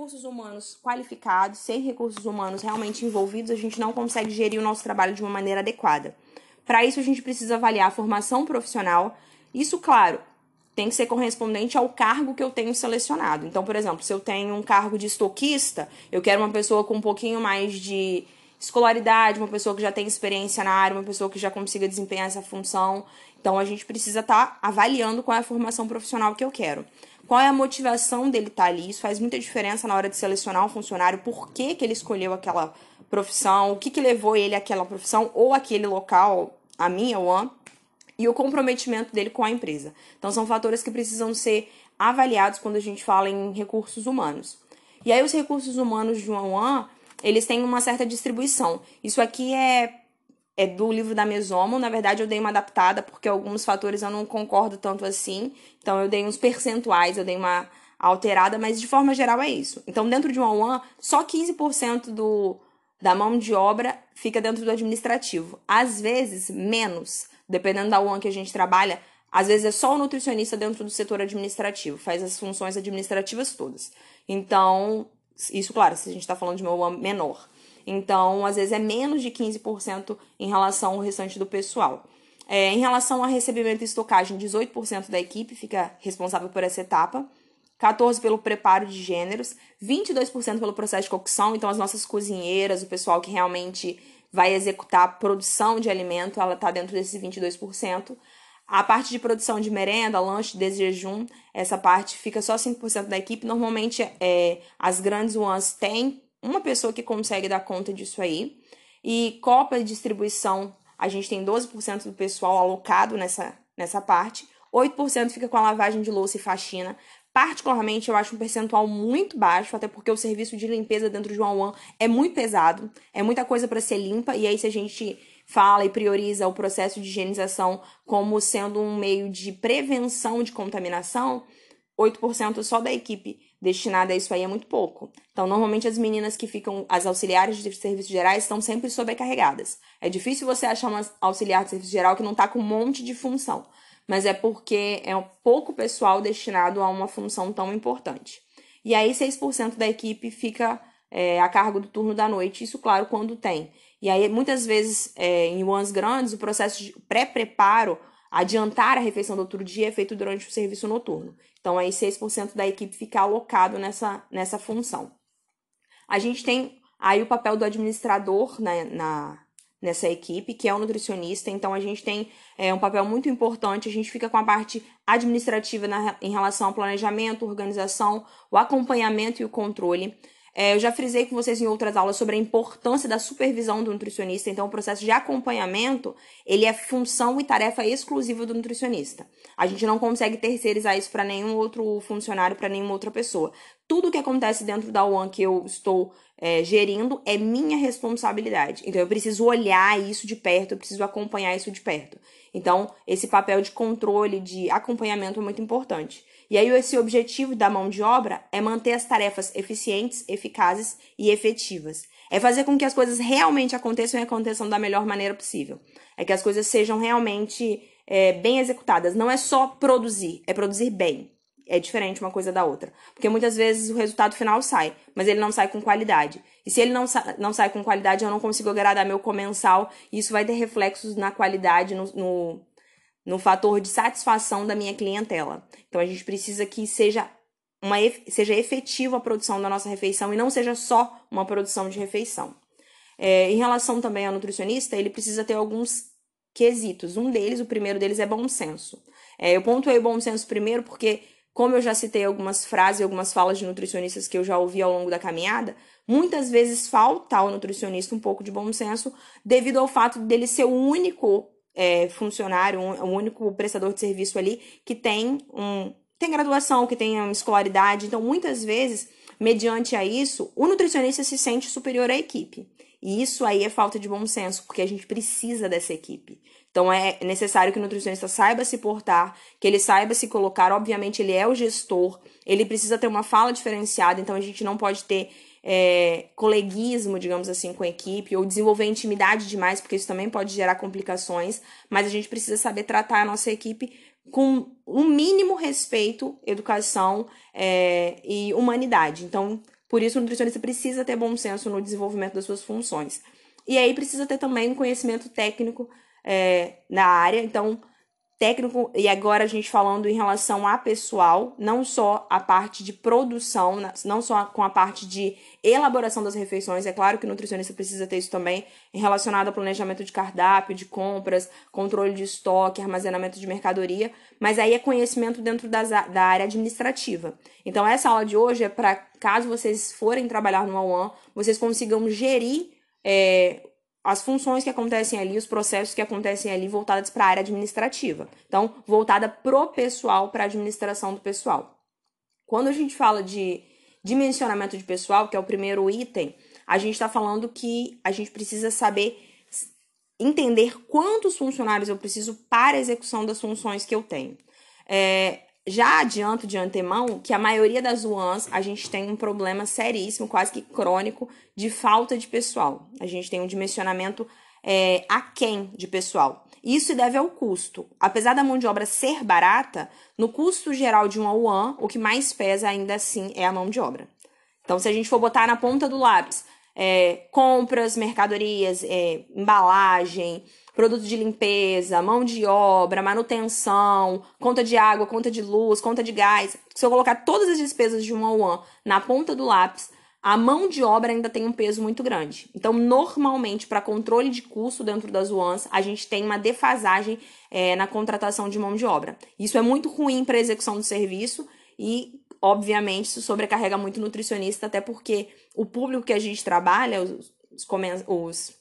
recursos humanos qualificados, sem recursos humanos realmente envolvidos, a gente não consegue gerir o nosso trabalho de uma maneira adequada. Para isso, a gente precisa avaliar a formação profissional. Isso, claro, tem que ser correspondente ao cargo que eu tenho selecionado. Então, por exemplo, se eu tenho um cargo de estoquista, eu quero uma pessoa com um pouquinho mais de escolaridade, uma pessoa que já tem experiência na área, uma pessoa que já consiga desempenhar essa função. Então, a gente precisa estar tá avaliando qual é a formação profissional que eu quero. Qual é a motivação dele estar tá ali? Isso faz muita diferença na hora de selecionar um funcionário, por que, que ele escolheu aquela profissão, o que, que levou ele àquela profissão ou aquele local, a minha, o AN, e o comprometimento dele com a empresa. Então, são fatores que precisam ser avaliados quando a gente fala em recursos humanos. E aí, os recursos humanos de um AN, eles têm uma certa distribuição. Isso aqui é é do livro da Mesomo. Na verdade, eu dei uma adaptada porque alguns fatores eu não concordo tanto assim. Então, eu dei uns percentuais, eu dei uma alterada, mas de forma geral é isso. Então, dentro de um A1, só 15% do, da mão de obra fica dentro do administrativo. Às vezes, menos, dependendo da UAN que a gente trabalha, às vezes é só o nutricionista dentro do setor administrativo, faz as funções administrativas todas. Então, isso, claro, se a gente está falando de uma UAN menor. Então, às vezes é menos de 15% em relação ao restante do pessoal. É, em relação a recebimento e estocagem, 18% da equipe fica responsável por essa etapa, 14% pelo preparo de gêneros, 22% pelo processo de cocção, então as nossas cozinheiras, o pessoal que realmente vai executar a produção de alimento, ela está dentro desses 22%. A parte de produção de merenda, lanche, desjejum, essa parte fica só 5% da equipe. Normalmente, é, as grandes ones têm uma pessoa que consegue dar conta disso aí. E copa de distribuição, a gente tem 12% do pessoal alocado nessa, nessa parte. 8% fica com a lavagem de louça e faxina. Particularmente, eu acho um percentual muito baixo, até porque o serviço de limpeza dentro de um One é muito pesado, é muita coisa para ser limpa, e aí se a gente fala e prioriza o processo de higienização como sendo um meio de prevenção de contaminação, 8% só da equipe destinada a isso aí é muito pouco. Então, normalmente as meninas que ficam, as auxiliares de serviços gerais, estão sempre sobrecarregadas. É difícil você achar uma auxiliar de serviço geral que não está com um monte de função, mas é porque é um pouco pessoal destinado a uma função tão importante. E aí, 6% da equipe fica é, a cargo do turno da noite, isso, claro, quando tem. E aí, muitas vezes, é, em ones grandes, o processo de pré-preparo, adiantar a refeição do outro dia, é feito durante o serviço noturno. Então, aí 6% da equipe fica alocado nessa, nessa função. A gente tem aí o papel do administrador na, na nessa equipe, que é o nutricionista. Então, a gente tem é, um papel muito importante. A gente fica com a parte administrativa na, em relação ao planejamento, organização, o acompanhamento e o controle. É, eu já frisei com vocês em outras aulas sobre a importância da supervisão do nutricionista. Então, o processo de acompanhamento, ele é função e tarefa exclusiva do nutricionista. A gente não consegue terceirizar isso para nenhum outro funcionário, para nenhuma outra pessoa. Tudo que acontece dentro da UAN que eu estou é, gerindo é minha responsabilidade. Então, eu preciso olhar isso de perto, eu preciso acompanhar isso de perto. Então, esse papel de controle, de acompanhamento é muito importante. E aí, esse objetivo da mão de obra é manter as tarefas eficientes, eficazes e efetivas. É fazer com que as coisas realmente aconteçam e aconteçam da melhor maneira possível. É que as coisas sejam realmente é, bem executadas. Não é só produzir, é produzir bem. É diferente uma coisa da outra. Porque muitas vezes o resultado final sai, mas ele não sai com qualidade. E se ele não, sa não sai com qualidade, eu não consigo agradar meu comensal. E isso vai ter reflexos na qualidade, no, no no fator de satisfação da minha clientela. Então a gente precisa que seja uma seja efetiva a produção da nossa refeição e não seja só uma produção de refeição. É, em relação também ao nutricionista, ele precisa ter alguns quesitos. Um deles, o primeiro deles é bom senso. É, eu pontuei o bom senso primeiro porque, como eu já citei algumas frases algumas falas de nutricionistas que eu já ouvi ao longo da caminhada, muitas vezes falta ao nutricionista um pouco de bom senso devido ao fato dele ser o único é, funcionário, um, o único prestador de serviço ali que tem um tem graduação, que tem uma escolaridade. Então, muitas vezes, mediante a isso, o nutricionista se sente superior à equipe. E isso aí é falta de bom senso, porque a gente precisa dessa equipe. Então é necessário que o nutricionista saiba se portar, que ele saiba se colocar. Obviamente, ele é o gestor, ele precisa ter uma fala diferenciada, então a gente não pode ter é, coleguismo, digamos assim, com a equipe, ou desenvolver intimidade demais, porque isso também pode gerar complicações, mas a gente precisa saber tratar a nossa equipe com um mínimo respeito, educação é, e humanidade. Então, Por isso, o nutricionista precisa ter bom senso no desenvolvimento das suas funções. E aí precisa ter também um conhecimento técnico é, na área. Então, técnico, e agora a gente falando em relação a pessoal, não só a parte de produção, não só com a parte de elaboração das refeições, é claro que o nutricionista precisa ter isso também relacionado ao planejamento de cardápio, de compras, controle de estoque, armazenamento de mercadoria, mas aí é conhecimento dentro das, da área administrativa. Então, essa aula de hoje é para, caso vocês forem trabalhar no A1, vocês consigam gerir é, as funções que acontecem ali, os processos que acontecem ali voltados para a área administrativa. Então, voltada pro pessoal, para a administração do pessoal. Quando a gente fala de dimensionamento de pessoal, que é o primeiro item, a gente está falando que a gente precisa saber entender quantos funcionários eu preciso para a execução das funções que eu tenho. É, já adianto de antemão que a maioria das UANs a gente tem um problema seríssimo, quase que crônico, de falta de pessoal. A gente tem um dimensionamento é, aquém de pessoal. Isso deve ao custo. Apesar da mão de obra ser barata, no custo geral de uma UAN, o que mais pesa ainda assim é a mão de obra. Então, se a gente for botar na ponta do lápis é, compras, mercadorias, é, embalagem, produto de limpeza, mão de obra, manutenção, conta de água, conta de luz, conta de gás. Se eu colocar todas as despesas de uma one na ponta do lápis, a mão de obra ainda tem um peso muito grande. Então, normalmente, para controle de custo dentro das UANs, a gente tem uma defasagem é, na contratação de mão de obra. Isso é muito ruim para a execução do serviço e, obviamente, isso sobrecarrega muito o nutricionista, até porque o público que a gente trabalha, os, os, os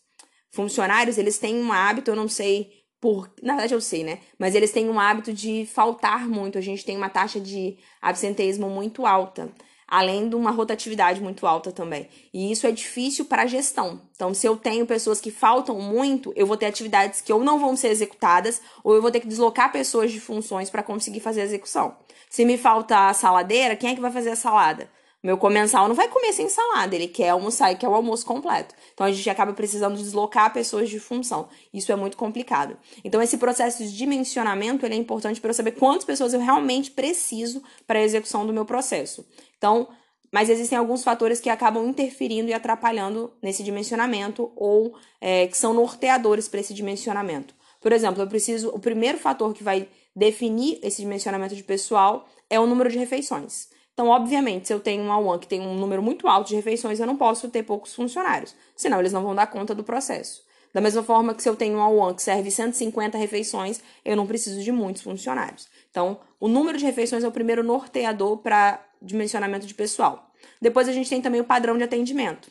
funcionários, eles têm um hábito, eu não sei por. Na verdade, eu sei, né? Mas eles têm um hábito de faltar muito. A gente tem uma taxa de absenteísmo muito alta. Além de uma rotatividade muito alta também. E isso é difícil para a gestão. Então, se eu tenho pessoas que faltam muito, eu vou ter atividades que ou não vão ser executadas, ou eu vou ter que deslocar pessoas de funções para conseguir fazer a execução. Se me falta a saladeira, quem é que vai fazer a salada? Meu comensal não vai comer sem salada, ele quer almoçar e quer o almoço completo. Então a gente acaba precisando deslocar pessoas de função. Isso é muito complicado. Então esse processo de dimensionamento ele é importante para eu saber quantas pessoas eu realmente preciso para a execução do meu processo. Então, mas existem alguns fatores que acabam interferindo e atrapalhando nesse dimensionamento ou é, que são norteadores para esse dimensionamento. Por exemplo, eu preciso. O primeiro fator que vai definir esse dimensionamento de pessoal é o número de refeições. Então, obviamente, se eu tenho uma one que tem um número muito alto de refeições, eu não posso ter poucos funcionários, senão eles não vão dar conta do processo. Da mesma forma que se eu tenho uma one que serve 150 refeições, eu não preciso de muitos funcionários. Então, o número de refeições é o primeiro norteador para dimensionamento de pessoal. Depois a gente tem também o padrão de atendimento.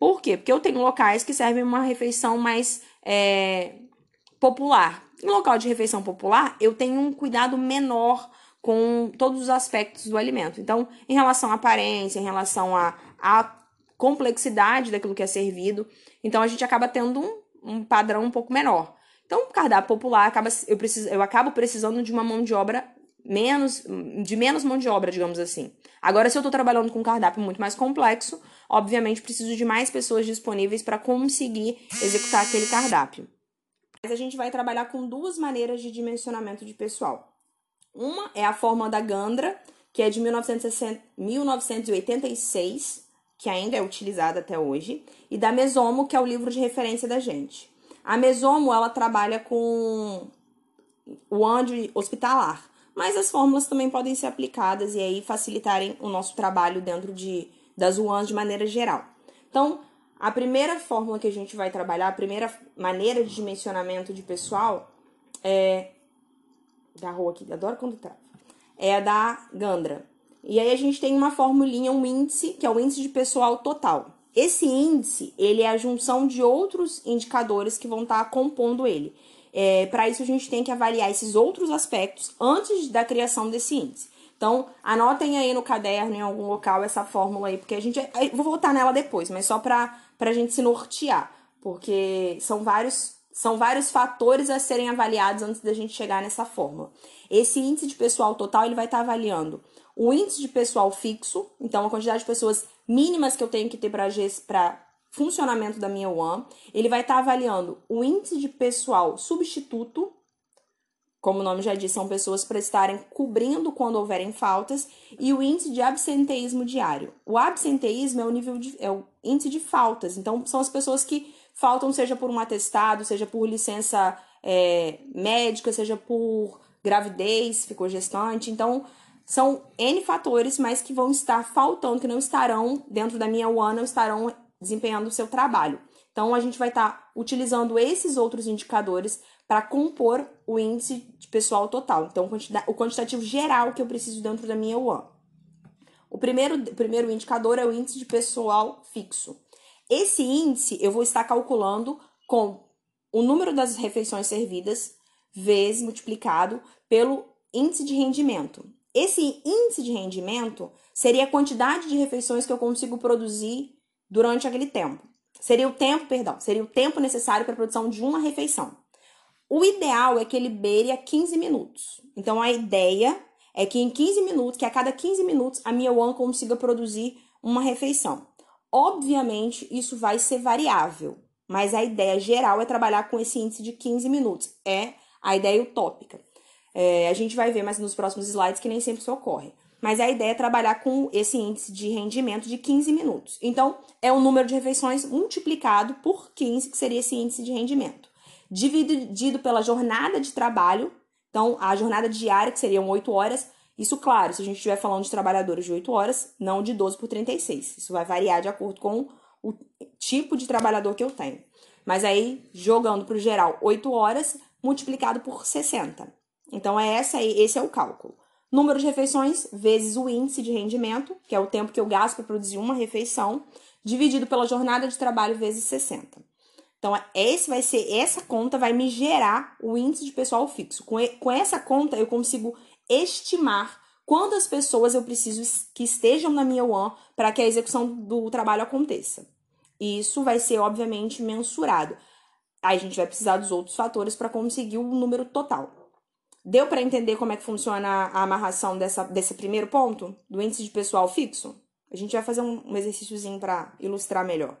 Por quê? Porque eu tenho locais que servem uma refeição mais é, popular. Em local de refeição popular, eu tenho um cuidado menor com todos os aspectos do alimento. Então, em relação à aparência, em relação à, à complexidade daquilo que é servido, então a gente acaba tendo um, um padrão um pouco menor. Então, o cardápio popular acaba eu preciso eu acabo precisando de uma mão de obra menos de menos mão de obra, digamos assim. Agora, se eu estou trabalhando com um cardápio muito mais complexo, obviamente preciso de mais pessoas disponíveis para conseguir executar aquele cardápio. Mas a gente vai trabalhar com duas maneiras de dimensionamento de pessoal. Uma é a fórmula da Gandra, que é de 1986, que ainda é utilizada até hoje, e da Mesomo, que é o livro de referência da gente. A Mesomo, ela trabalha com o AND hospitalar, mas as fórmulas também podem ser aplicadas e aí facilitarem o nosso trabalho dentro de, das UANs de maneira geral. Então, a primeira fórmula que a gente vai trabalhar, a primeira maneira de dimensionamento de pessoal é da rua aqui, adoro quando trava, é a da Gandra. E aí a gente tem uma formulinha, um índice, que é o índice de pessoal total. Esse índice, ele é a junção de outros indicadores que vão estar tá compondo ele. É, Para isso, a gente tem que avaliar esses outros aspectos antes da criação desse índice. Então, anotem aí no caderno, em algum local, essa fórmula aí, porque a gente. Vou voltar nela depois, mas só para a gente se nortear, porque são vários são vários fatores a serem avaliados antes da gente chegar nessa fórmula. Esse índice de pessoal total ele vai estar avaliando o índice de pessoal fixo, então a quantidade de pessoas mínimas que eu tenho que ter para funcionamento da minha one. Ele vai estar avaliando o índice de pessoal substituto, como o nome já diz, são pessoas para estarem cobrindo quando houverem faltas, e o índice de absenteísmo diário. O absenteísmo é o nível de, é o índice de faltas, então são as pessoas que faltam, seja por um atestado, seja por licença é, médica, seja por gravidez, ficou gestante. Então, são N fatores, mas que vão estar faltando, que não estarão dentro da minha UAN, não estarão desempenhando o seu trabalho. Então, a gente vai estar utilizando esses outros indicadores para compor o índice de pessoal total. Então, o quantitativo geral que eu preciso dentro da minha UAN. O primeiro, o primeiro indicador é o índice de pessoal fixo. Esse índice eu vou estar calculando com o número das refeições servidas vezes multiplicado pelo índice de rendimento. Esse índice de rendimento seria a quantidade de refeições que eu consigo produzir durante aquele tempo. Seria o tempo, perdão, seria o tempo necessário para a produção de uma refeição. O ideal é que ele beire a 15 minutos. Então a ideia é que em 15 minutos, que a cada 15 minutos a minha one consiga produzir uma refeição. Obviamente, isso vai ser variável, mas a ideia geral é trabalhar com esse índice de 15 minutos. É a ideia utópica. É, a gente vai ver mais nos próximos slides que nem sempre isso ocorre. Mas a ideia é trabalhar com esse índice de rendimento de 15 minutos. Então, é o número de refeições multiplicado por 15, que seria esse índice de rendimento. Dividido pela jornada de trabalho, então a jornada diária, que seriam 8 horas, isso, claro, se a gente estiver falando de trabalhadores de 8 horas, não de 12 por 36. Isso vai variar de acordo com o tipo de trabalhador que eu tenho. Mas aí, jogando para o geral, 8 horas multiplicado por 60. Então, é essa aí, esse é o cálculo. Número de refeições vezes o índice de rendimento, que é o tempo que eu gasto para produzir uma refeição, dividido pela jornada de trabalho vezes 60. Então, esse vai ser, essa conta vai me gerar o índice de pessoal fixo. Com, com essa conta, eu consigo estimar quantas pessoas eu preciso que estejam na minha UAN para que a execução do trabalho aconteça. E isso vai ser, obviamente, mensurado. Aí a gente vai precisar dos outros fatores para conseguir o número total. Deu para entender como é que funciona a amarração dessa, desse primeiro ponto, do índice de pessoal fixo? A gente vai fazer um, um exercíciozinho para ilustrar melhor.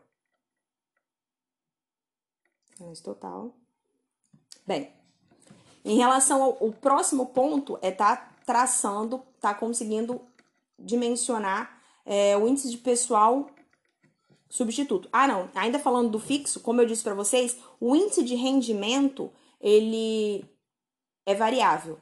Total. Bem, em relação ao, próximo ponto, é tá traçando, tá conseguindo dimensionar é, o índice de pessoal substituto. Ah, não, ainda falando do fixo, como eu disse para vocês, o índice de rendimento, ele é variável.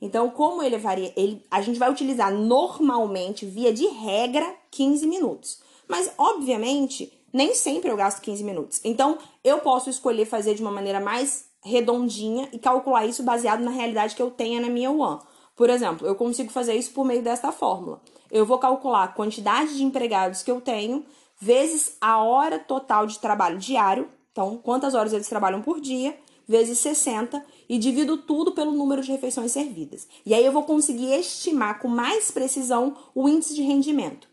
Então, como ele é varia, ele, a gente vai utilizar normalmente, via de regra, 15 minutos. Mas, obviamente, nem sempre eu gasto 15 minutos. Então, eu posso escolher fazer de uma maneira mais redondinha e calcular isso baseado na realidade que eu tenha na minha UAN. Por exemplo, eu consigo fazer isso por meio desta fórmula. Eu vou calcular a quantidade de empregados que eu tenho vezes a hora total de trabalho diário, então quantas horas eles trabalham por dia, vezes 60 e divido tudo pelo número de refeições servidas. E aí eu vou conseguir estimar com mais precisão o índice de rendimento.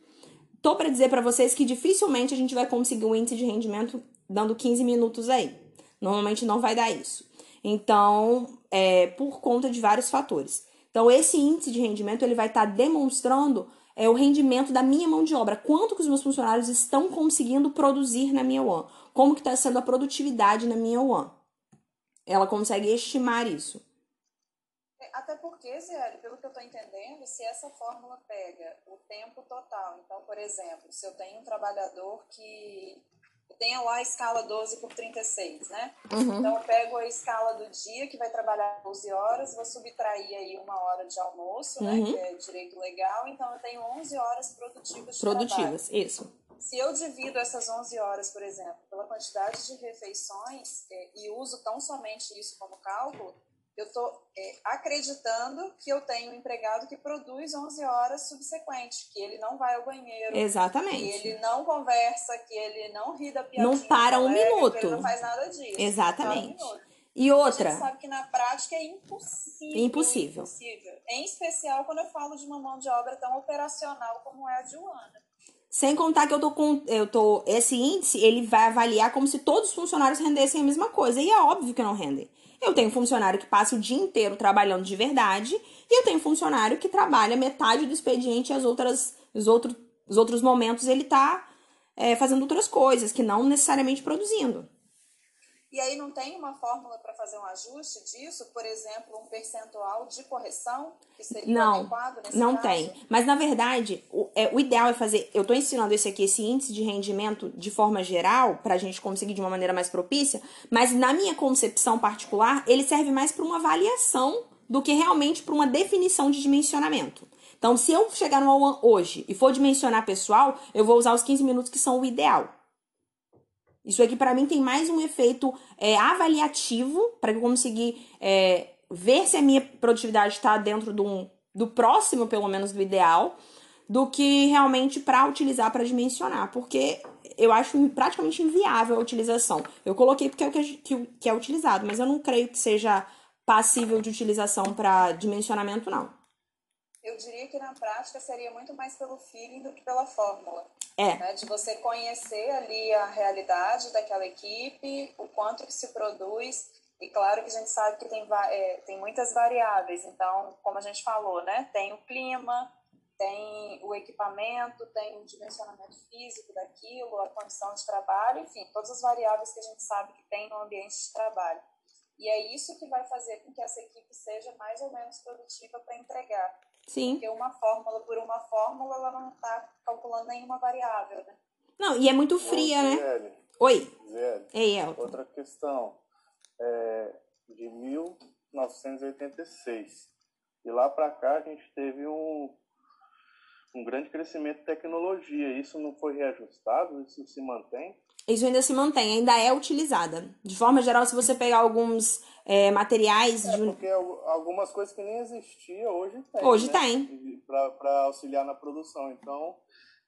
Tô para dizer para vocês que dificilmente a gente vai conseguir um índice de rendimento dando 15 minutos aí. Normalmente não vai dar isso. Então, é por conta de vários fatores. Então, esse índice de rendimento ele vai estar tá demonstrando é, o rendimento da minha mão de obra. Quanto que os meus funcionários estão conseguindo produzir na minha one? Como que está sendo a produtividade na minha one? Ela consegue estimar isso. É, até porque, Zé, pelo que eu estou entendendo, se essa fórmula pega o tempo total, então, por exemplo, se eu tenho um trabalhador que tenha lá a escala 12 por 36, né? Uhum. Então, eu pego a escala do dia, que vai trabalhar 12 horas, vou subtrair aí uma hora de almoço, né? uhum. né? Que é direito legal. Então, eu tenho 11 horas produtivas de Produtivas, trabalho. isso. Se eu divido essas 11 horas, por exemplo, pela quantidade de refeições é, e uso tão somente isso como cálculo, eu estou é, acreditando que eu tenho um empregado que produz 11 horas subsequentes, que ele não vai ao banheiro. Exatamente. Que ele não conversa, que ele não ri da piadinha. Não para um minuto. Ele não faz nada disso. Exatamente. Um e outra. A gente sabe que na prática é impossível. Impossível. Impossível. Em especial quando eu falo de uma mão de obra tão operacional como é a de Joana. Sem contar que eu tô com. Eu tô, esse índice ele vai avaliar como se todos os funcionários rendessem a mesma coisa. E é óbvio que não rendem. Eu tenho funcionário que passa o dia inteiro trabalhando de verdade, e eu tenho funcionário que trabalha metade do expediente e as outras, os, outro, os outros momentos ele está é, fazendo outras coisas, que não necessariamente produzindo. E aí não tem uma fórmula para fazer um ajuste disso? Por exemplo, um percentual de correção que seria não, adequado nesse Não caso? tem. Mas na verdade, o, é, o ideal é fazer. Eu estou ensinando esse aqui, esse índice de rendimento de forma geral, para a gente conseguir de uma maneira mais propícia, mas na minha concepção particular, ele serve mais para uma avaliação do que realmente para uma definição de dimensionamento. Então, se eu chegar no One hoje e for dimensionar pessoal, eu vou usar os 15 minutos que são o ideal. Isso aqui, para mim, tem mais um efeito é, avaliativo para eu conseguir é, ver se a minha produtividade está dentro do, do próximo, pelo menos, do ideal, do que realmente para utilizar para dimensionar. Porque eu acho praticamente inviável a utilização. Eu coloquei porque é o que, que, que é utilizado, mas eu não creio que seja passível de utilização para dimensionamento, não. Eu diria que na prática seria muito mais pelo feeling do que pela fórmula. É. Né? De você conhecer ali a realidade daquela equipe, o quanto que se produz. E claro que a gente sabe que tem, é, tem muitas variáveis. Então, como a gente falou, né? Tem o clima, tem o equipamento, tem o dimensionamento físico daquilo, a condição de trabalho, enfim, todas as variáveis que a gente sabe que tem no ambiente de trabalho. E é isso que vai fazer com que essa equipe seja mais ou menos produtiva para entregar. Sim. Porque uma fórmula por uma fórmula, ela não está calculando nenhuma variável, né? Não, e é muito fria, né? Zé, Oi. Zé, Ei, Elton. outra questão. É, de 1986. E lá para cá a gente teve um, um grande crescimento de tecnologia. Isso não foi reajustado? Isso se mantém? Isso ainda se mantém, ainda é utilizada. De forma geral, se você pegar alguns é, materiais. É, de... porque algumas coisas que nem existiam hoje tem. Hoje né? tem. Para auxiliar na produção. Então,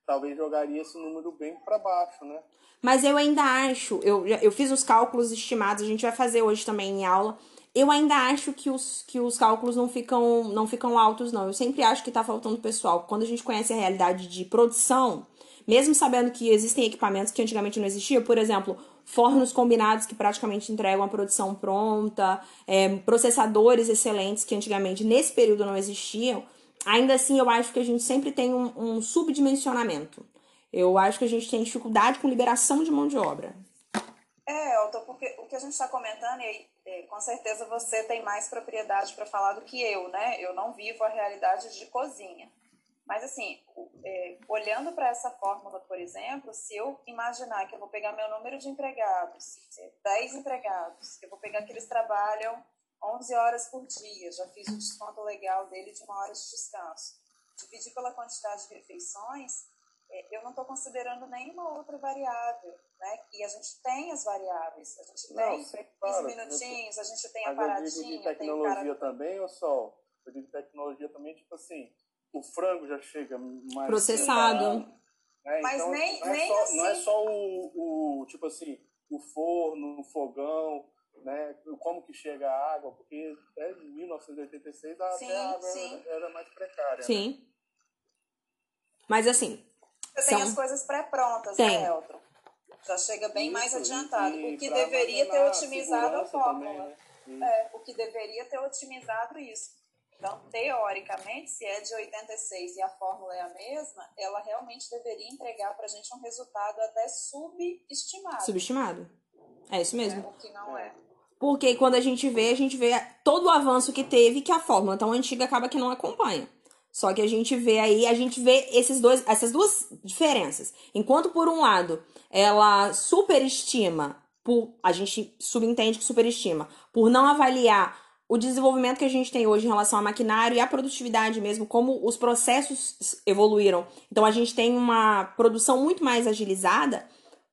talvez jogaria esse número bem para baixo, né? Mas eu ainda acho, eu, eu fiz os cálculos estimados, a gente vai fazer hoje também em aula. Eu ainda acho que os, que os cálculos não ficam, não ficam altos, não. Eu sempre acho que tá faltando pessoal. Quando a gente conhece a realidade de produção, mesmo sabendo que existem equipamentos que antigamente não existiam, por exemplo, fornos combinados que praticamente entregam a produção pronta, é, processadores excelentes que antigamente nesse período não existiam, ainda assim eu acho que a gente sempre tem um, um subdimensionamento. Eu acho que a gente tem dificuldade com liberação de mão de obra. É, Elton, porque o que a gente está comentando, e é, com certeza você tem mais propriedade para falar do que eu, né? Eu não vivo a realidade de cozinha. Mas, assim, é, olhando para essa fórmula, por exemplo, se eu imaginar que eu vou pegar meu número de empregados, 10 empregados, que eu vou pegar que eles trabalham 11 horas por dia, já fiz o desconto legal dele de uma hora de descanso, dividir pela quantidade de refeições, é, eu não estou considerando nenhuma outra variável, né? E a gente tem as variáveis, a gente Não, tem sim, 15 claro. minutinhos, a gente tem a Mas eu paradinha, digo de tecnologia cara... também, ou só? Eu digo tecnologia também, tipo assim, o frango já chega mais... Processado. né? Mas então, nem- não é nem só, Não é assim. só o, o, tipo assim, o forno, o fogão, né? Como que chega a água, porque até 1986 a, Sim, até a água sim. era, mais precária. né? Sim. Mas assim, Você tem São- as coisas pré-prontas, Tem. né, Elton? Já chega bem mais Isso, adiantado. e o que deveria ter otimizado a segurança fórmula. também, né? É, o que deveria ter otimizado isso. Então, teoricamente, se é de 86 e a fórmula é a mesma, ela realmente deveria entregar para a gente um resultado até subestimado. subestimado. É isso mesmo. né? O que não é. Porque quando a gente vê, a gente vê todo o avanço que teve que a fórmula tão antiga acaba que não acompanha. Só que a gente vê aí, a gente vê esses dois, essas duas diferenças. Enquanto por um lado ela superestima, por, a gente subentende que superestima, por não avaliar o desenvolvimento que a gente tem hoje em relação ao maquinário e à produtividade mesmo, como os processos evoluíram. Então a gente tem uma produção muito mais agilizada.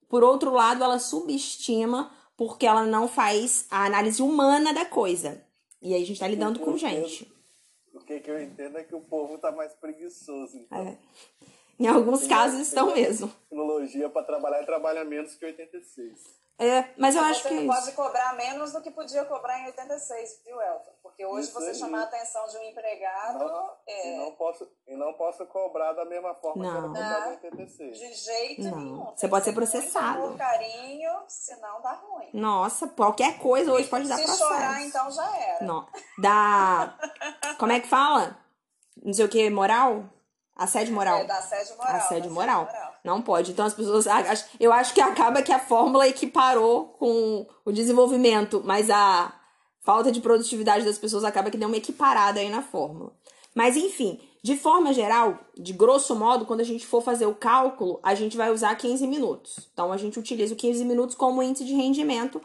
Por outro lado, ela subestima porque ela não faz a análise humana da coisa. E aí a gente tá lidando com gente. O que, que eu entendo é que o povo tá mais preguiçoso. Então, É. Em alguns Tem casos estão mesmo. Tecnologia para trabalhar trabalha menos que 86. É, mas eu acho você que é não isso. pode cobrar menos do que podia cobrar em 86, viu, Elton? Porque hoje Isso você aí. chamar a atenção de um empregado Não, é, E, não posso, e não posso cobrar da mesma forma que era Não. cobrado em Não. 86. de jeito Não. nenhum. Você Tem pode ser processado. amor, carinho, senão dá ruim. Nossa, qualquer coisa hoje pode dar Se processo. chorar, então já era. Não. Dá. Como é que fala? Não sei o que, moral? Assédio moral. É, da assédio moral. Assédio da moral. Não pode. Então as pessoas. Eu acho que acaba que a fórmula equiparou com o desenvolvimento, mas a falta de produtividade das pessoas acaba que deu uma equiparada aí na fórmula. Mas enfim, de forma geral, de grosso modo, quando a gente for fazer o cálculo, a gente vai usar 15 minutos. Então a gente utiliza o 15 minutos como índice de rendimento.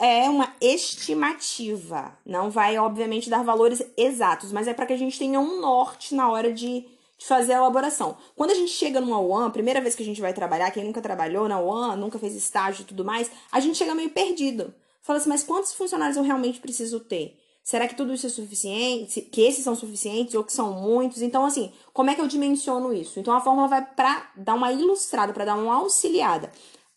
É uma estimativa. Não vai, obviamente, dar valores exatos, mas é para que a gente tenha um norte na hora de de fazer a elaboração. Quando a gente chega numa UAN, primeira vez que a gente vai trabalhar, quem nunca trabalhou na UAN, nunca fez estágio e tudo mais, a gente chega meio perdido. Fala assim, mas quantos funcionários eu realmente preciso ter? Será que tudo isso é suficiente? Que esses são suficientes ou que são muitos? Então, assim, como é que eu dimensiono isso? Então, a fórmula vai para dar uma ilustrada, para dar uma auxiliada.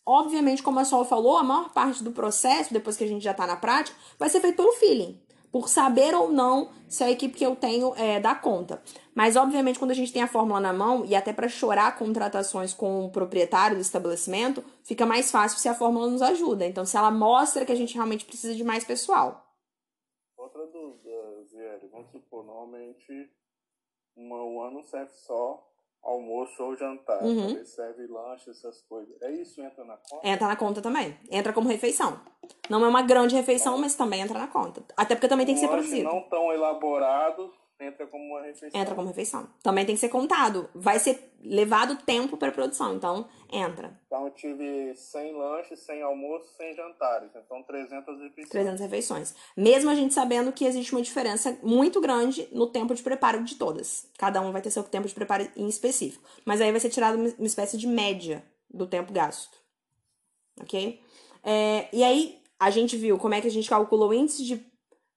Obviamente, como a Sol falou, a maior parte do processo, depois que a gente já está na prática, vai ser feito pelo feeling por saber ou não se a equipe que eu tenho é, dá conta. Mas, obviamente, quando a gente tem a fórmula na mão, e até para chorar contratações com o proprietário do estabelecimento, fica mais fácil se a fórmula nos ajuda. Então, se ela mostra que a gente realmente precisa de mais pessoal. Outra dúvida, Zieri, vamos supor, normalmente uma UAN não serve só almoço ou jantar. Uhum. Serve lanche, essas coisas. É isso, entra na conta? Entra na conta também. Entra como refeição. Não é uma grande refeição, mas também entra na conta. Até porque também um tem que ser produzido. não tão elaborado, entra como uma refeição. Entra como refeição. Também tem que ser contado. Vai ser levado tempo para produção, então entra. Então eu tive 100 lanches, 100 almoços, 100 jantares. Então 300 refeições. 300 refeições. Mesmo a gente sabendo que existe uma diferença muito grande no tempo de preparo de todas. Cada um vai ter seu tempo de preparo em específico. Mas aí vai ser tirado uma espécie de média do tempo gasto. Ok? É, e aí a gente viu como é que a gente calcula o índice de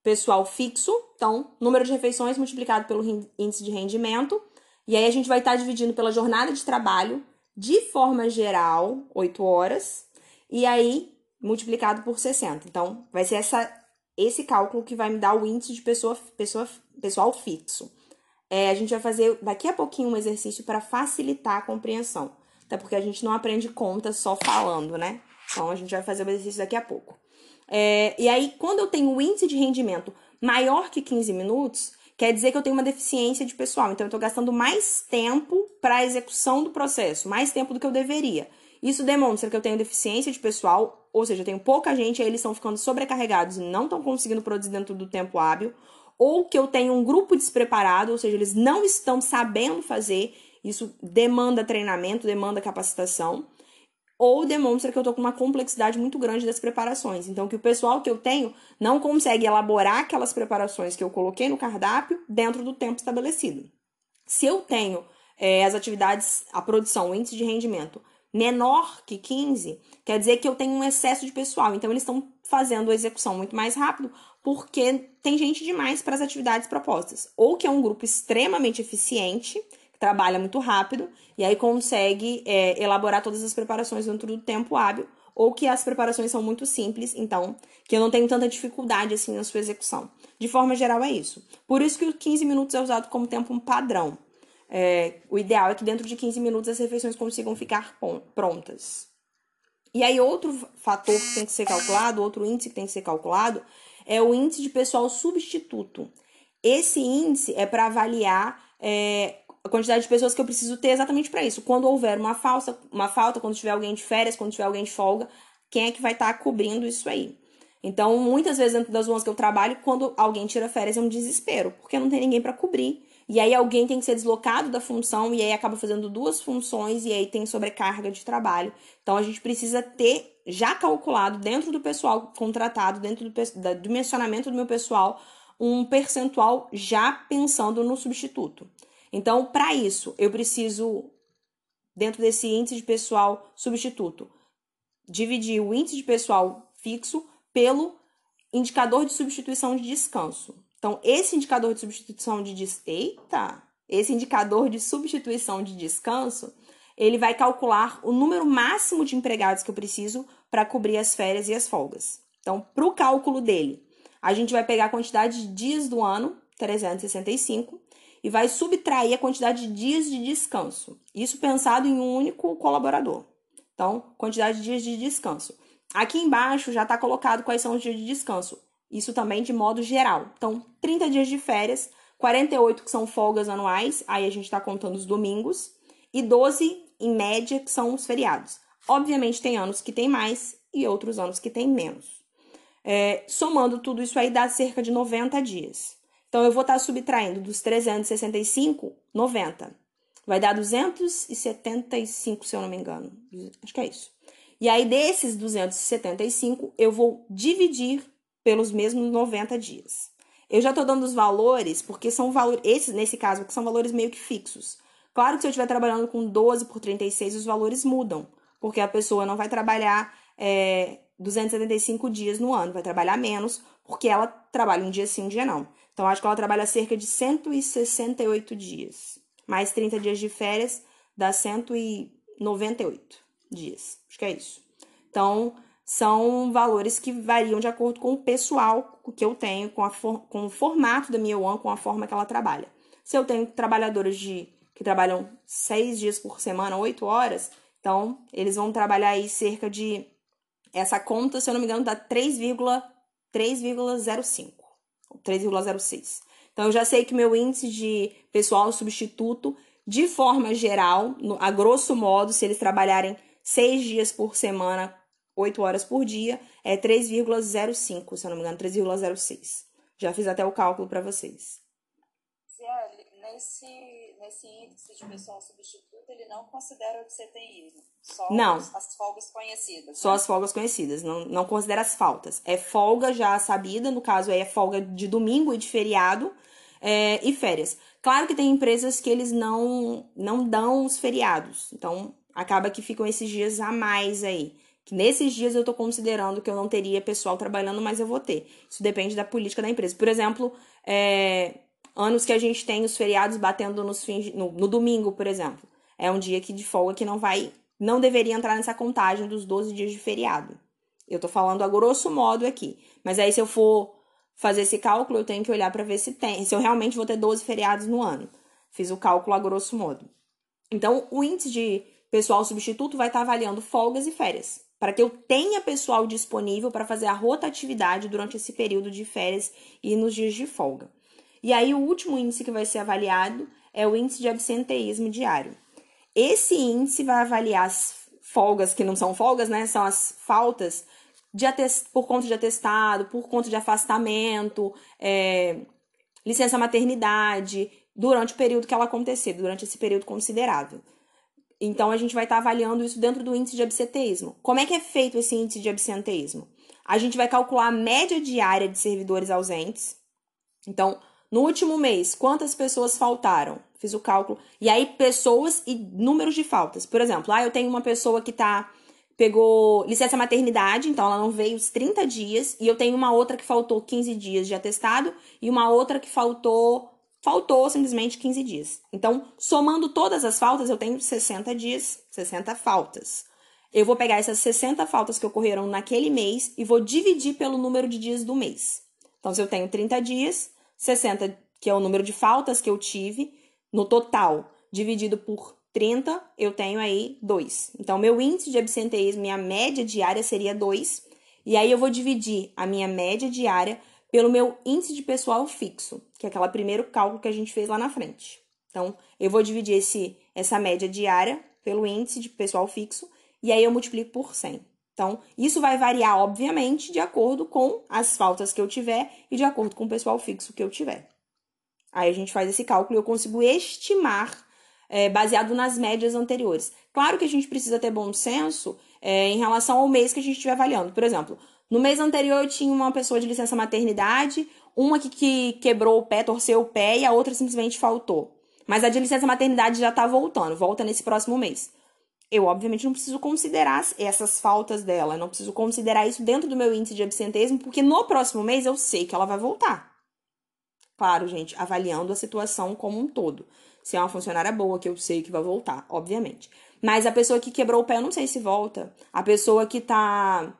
pessoal fixo, então, número de refeições multiplicado pelo índice de rendimento. E aí a gente vai estar dividindo pela jornada de trabalho, de forma geral, 8 horas, e aí multiplicado por 60. Então, vai ser essa, esse cálculo que vai me dar o índice de pessoa, pessoa, pessoal fixo. É, a gente vai fazer daqui a pouquinho um exercício para facilitar a compreensão. Até porque a gente não aprende conta só falando, né? Então, a gente vai fazer o exercício daqui a pouco. É, e aí, quando eu tenho o índice de rendimento maior que 15 minutos, quer dizer que eu tenho uma deficiência de pessoal. Então, eu estou gastando mais tempo para a execução do processo, mais tempo do que eu deveria. Isso demonstra que eu tenho deficiência de pessoal, ou seja, eu tenho pouca gente, aí eles estão ficando sobrecarregados e não estão conseguindo produzir dentro do tempo hábil, ou que eu tenho um grupo despreparado, ou seja, eles não estão sabendo fazer. Isso demanda treinamento, demanda capacitação ou demonstra que eu tô com uma complexidade muito grande das preparações. Então, que o pessoal que eu tenho não consegue elaborar aquelas preparações que eu coloquei no cardápio dentro do tempo estabelecido. Se eu tenho é, as atividades, a produção, o índice de rendimento menor que 15, quer dizer que eu tenho um excesso de pessoal. Então, eles estão fazendo a execução muito mais rápido porque tem gente demais para as atividades propostas. Ou que é um grupo extremamente eficiente trabalha muito rápido e aí consegue é, elaborar todas as preparações dentro do tempo hábil, ou que as preparações são muito simples, então que eu não tenho tanta dificuldade assim na sua execução. De forma geral é isso. Por isso que os 15 minutos é usado como tempo padrão. É, o ideal é que dentro de 15 minutos as refeições consigam ficar prontas. E aí, outro fator que tem que ser calculado, outro índice que tem que ser calculado, é o índice de pessoal substituto. Esse índice é para avaliar é, a quantidade de pessoas que eu preciso ter exatamente para isso. Quando houver uma falta, uma falta, quando tiver alguém de férias, quando tiver alguém de folga, quem é que vai estar tá cobrindo isso aí? Então, muitas vezes dentro das ruas que eu trabalho, quando alguém tira férias é um desespero, porque não tem ninguém para cobrir. E aí alguém tem que ser deslocado da função e aí acaba fazendo duas funções e aí tem sobrecarga de trabalho. Então a gente precisa ter já calculado dentro do pessoal contratado, dentro do, do dimensionamento do meu pessoal, um percentual já pensando no substituto. Então, para isso, eu preciso, dentro desse índice de pessoal substituto, dividir o índice de pessoal fixo pelo indicador de substituição de descanso. Então, esse indicador de substituição de des... Eita! Esse indicador de substituição de descanso, ele vai calcular o número máximo de empregados que eu preciso para cobrir as férias e as folgas. Então, para o cálculo dele, a gente vai pegar a quantidade de dias do ano, 365, e vai subtrair a quantidade de dias de descanso. Isso pensado em um único colaborador. Então, quantidade de dias de descanso. Aqui embaixo já está colocado quais são os dias de descanso. Isso também de modo geral. Então, 30 dias de férias, 48 que são folgas anuais, aí a gente está contando os domingos, e 12 em média, que são os feriados. Obviamente, tem anos que tem mais e outros anos que tem menos. É, somando tudo isso aí, dá cerca de 90 dias. Então, eu vou estar subtraindo dos 365, 90. Vai dar 275, se eu não me engano. Acho que é isso. E aí, desses 275, eu vou dividir pelos mesmos 90 dias. Eu já estou dando os valores, porque são valores, esses, nesse caso, que são valores meio que fixos. Claro que se eu estiver trabalhando com 12 por 36, os valores mudam, porque a pessoa não vai trabalhar é, 275 dias no ano, vai trabalhar menos, porque ela trabalha um dia sim, um dia não. Então, acho que ela trabalha cerca de 168 dias. Mais 30 dias de férias, dá 198 dias. Acho que é isso. Então, são valores que variam de acordo com o pessoal que eu tenho, com, for, com o formato da minha One, com a forma que ela trabalha. Se eu tenho trabalhadores de, que trabalham seis dias por semana, oito horas, então eles vão trabalhar aí cerca de. Essa conta, se eu não me engano, dá 3,05, 3,06. Então eu já sei que meu índice de pessoal substituto, de forma geral, a grosso modo, se eles trabalharem seis dias por semana 8 horas por dia, é 3,05, se eu não me engano, 3,06. Já fiz até o cálculo para vocês. Ziel, nesse, nesse índice de pessoal substituto, ele não considera o absenteísmo. Só não. as folgas conhecidas. Só né? as folgas conhecidas, não, não considera as faltas. É folga já sabida, no caso aí é folga de domingo e de feriado é, e férias. Claro que tem empresas que eles não, não dão os feriados, então acaba que ficam esses dias a mais aí que nesses dias eu estou considerando que eu não teria pessoal trabalhando, mas eu vou ter. Isso depende da política da empresa. Por exemplo, é, anos que a gente tem os feriados batendo nos fins, no, no, domingo, por exemplo. É um dia que de folga que não vai, não deveria entrar nessa contagem dos 12 dias de feriado. Eu tô falando a grosso modo aqui. Mas aí se eu for fazer esse cálculo, eu tenho que olhar para ver se tem, se eu realmente vou ter 12 feriados no ano. Fiz o cálculo a grosso modo. Então, o índice de pessoal substituto vai estar avaliando folgas e férias para que eu tenha pessoal disponível para fazer a rotatividade durante esse período de férias e nos dias de folga. E aí, o último índice que vai ser avaliado é o índice de absenteísmo diário. Esse índice vai avaliar as folgas, que não são folgas, né? São as faltas de atest... por conta de atestado, por conta de afastamento, é... licença maternidade, durante o período que ela acontecer, durante esse período considerável. Então, a gente vai estar tá avaliando isso dentro do índice de absenteísmo. Como é que é feito esse índice de absenteísmo? A gente vai calcular a média diária de servidores ausentes. Então, no último mês, quantas pessoas faltaram? Fiz o cálculo. E aí, pessoas e números de faltas. Por exemplo, ah, eu tenho uma pessoa que tá pegou licença maternidade, então ela não veio os 30 dias, e eu tenho uma outra que faltou 15 dias de atestado e uma outra que faltou faltou simplesmente 15 dias. Então, somando todas as faltas, eu tenho 60 dias, 60 faltas. Eu vou pegar essas 60 faltas que ocorreram naquele mês e vou dividir pelo número de dias do mês. Então, se eu tenho 30 dias, 60, que é o número de faltas que eu tive, no total, dividido por 30, eu tenho aí 2. Então, meu índice de absenteísmo, minha média diária seria 2. E aí, eu vou dividir a minha média diária pelo meu índice de pessoal fixo, que é aquele primeiro cálculo que a gente fez lá na frente. Então, eu vou dividir esse, essa média diária pelo índice de pessoal fixo e aí eu multiplico por 100. Então, isso vai variar, obviamente, de acordo com as faltas que eu tiver e de acordo com o pessoal fixo que eu tiver. Aí a gente faz esse cálculo e eu consigo estimar é, baseado nas médias anteriores. Claro que a gente precisa ter bom senso é, em relação ao mês que a gente estiver avaliando. Por exemplo, no mês anterior eu tinha uma pessoa de licença maternidade, uma que, que quebrou o pé, torceu o pé e a outra simplesmente faltou. Mas a de licença maternidade já tá voltando, volta nesse próximo mês. Eu, obviamente, não preciso considerar essas faltas dela, não preciso considerar isso dentro do meu índice de absenteísmo, porque no próximo mês eu sei que ela vai voltar. Claro, gente, avaliando a situação como um todo. Se é uma funcionária boa, que eu sei que vai voltar, obviamente. Mas a pessoa que quebrou o pé, eu não sei se volta. A pessoa que tá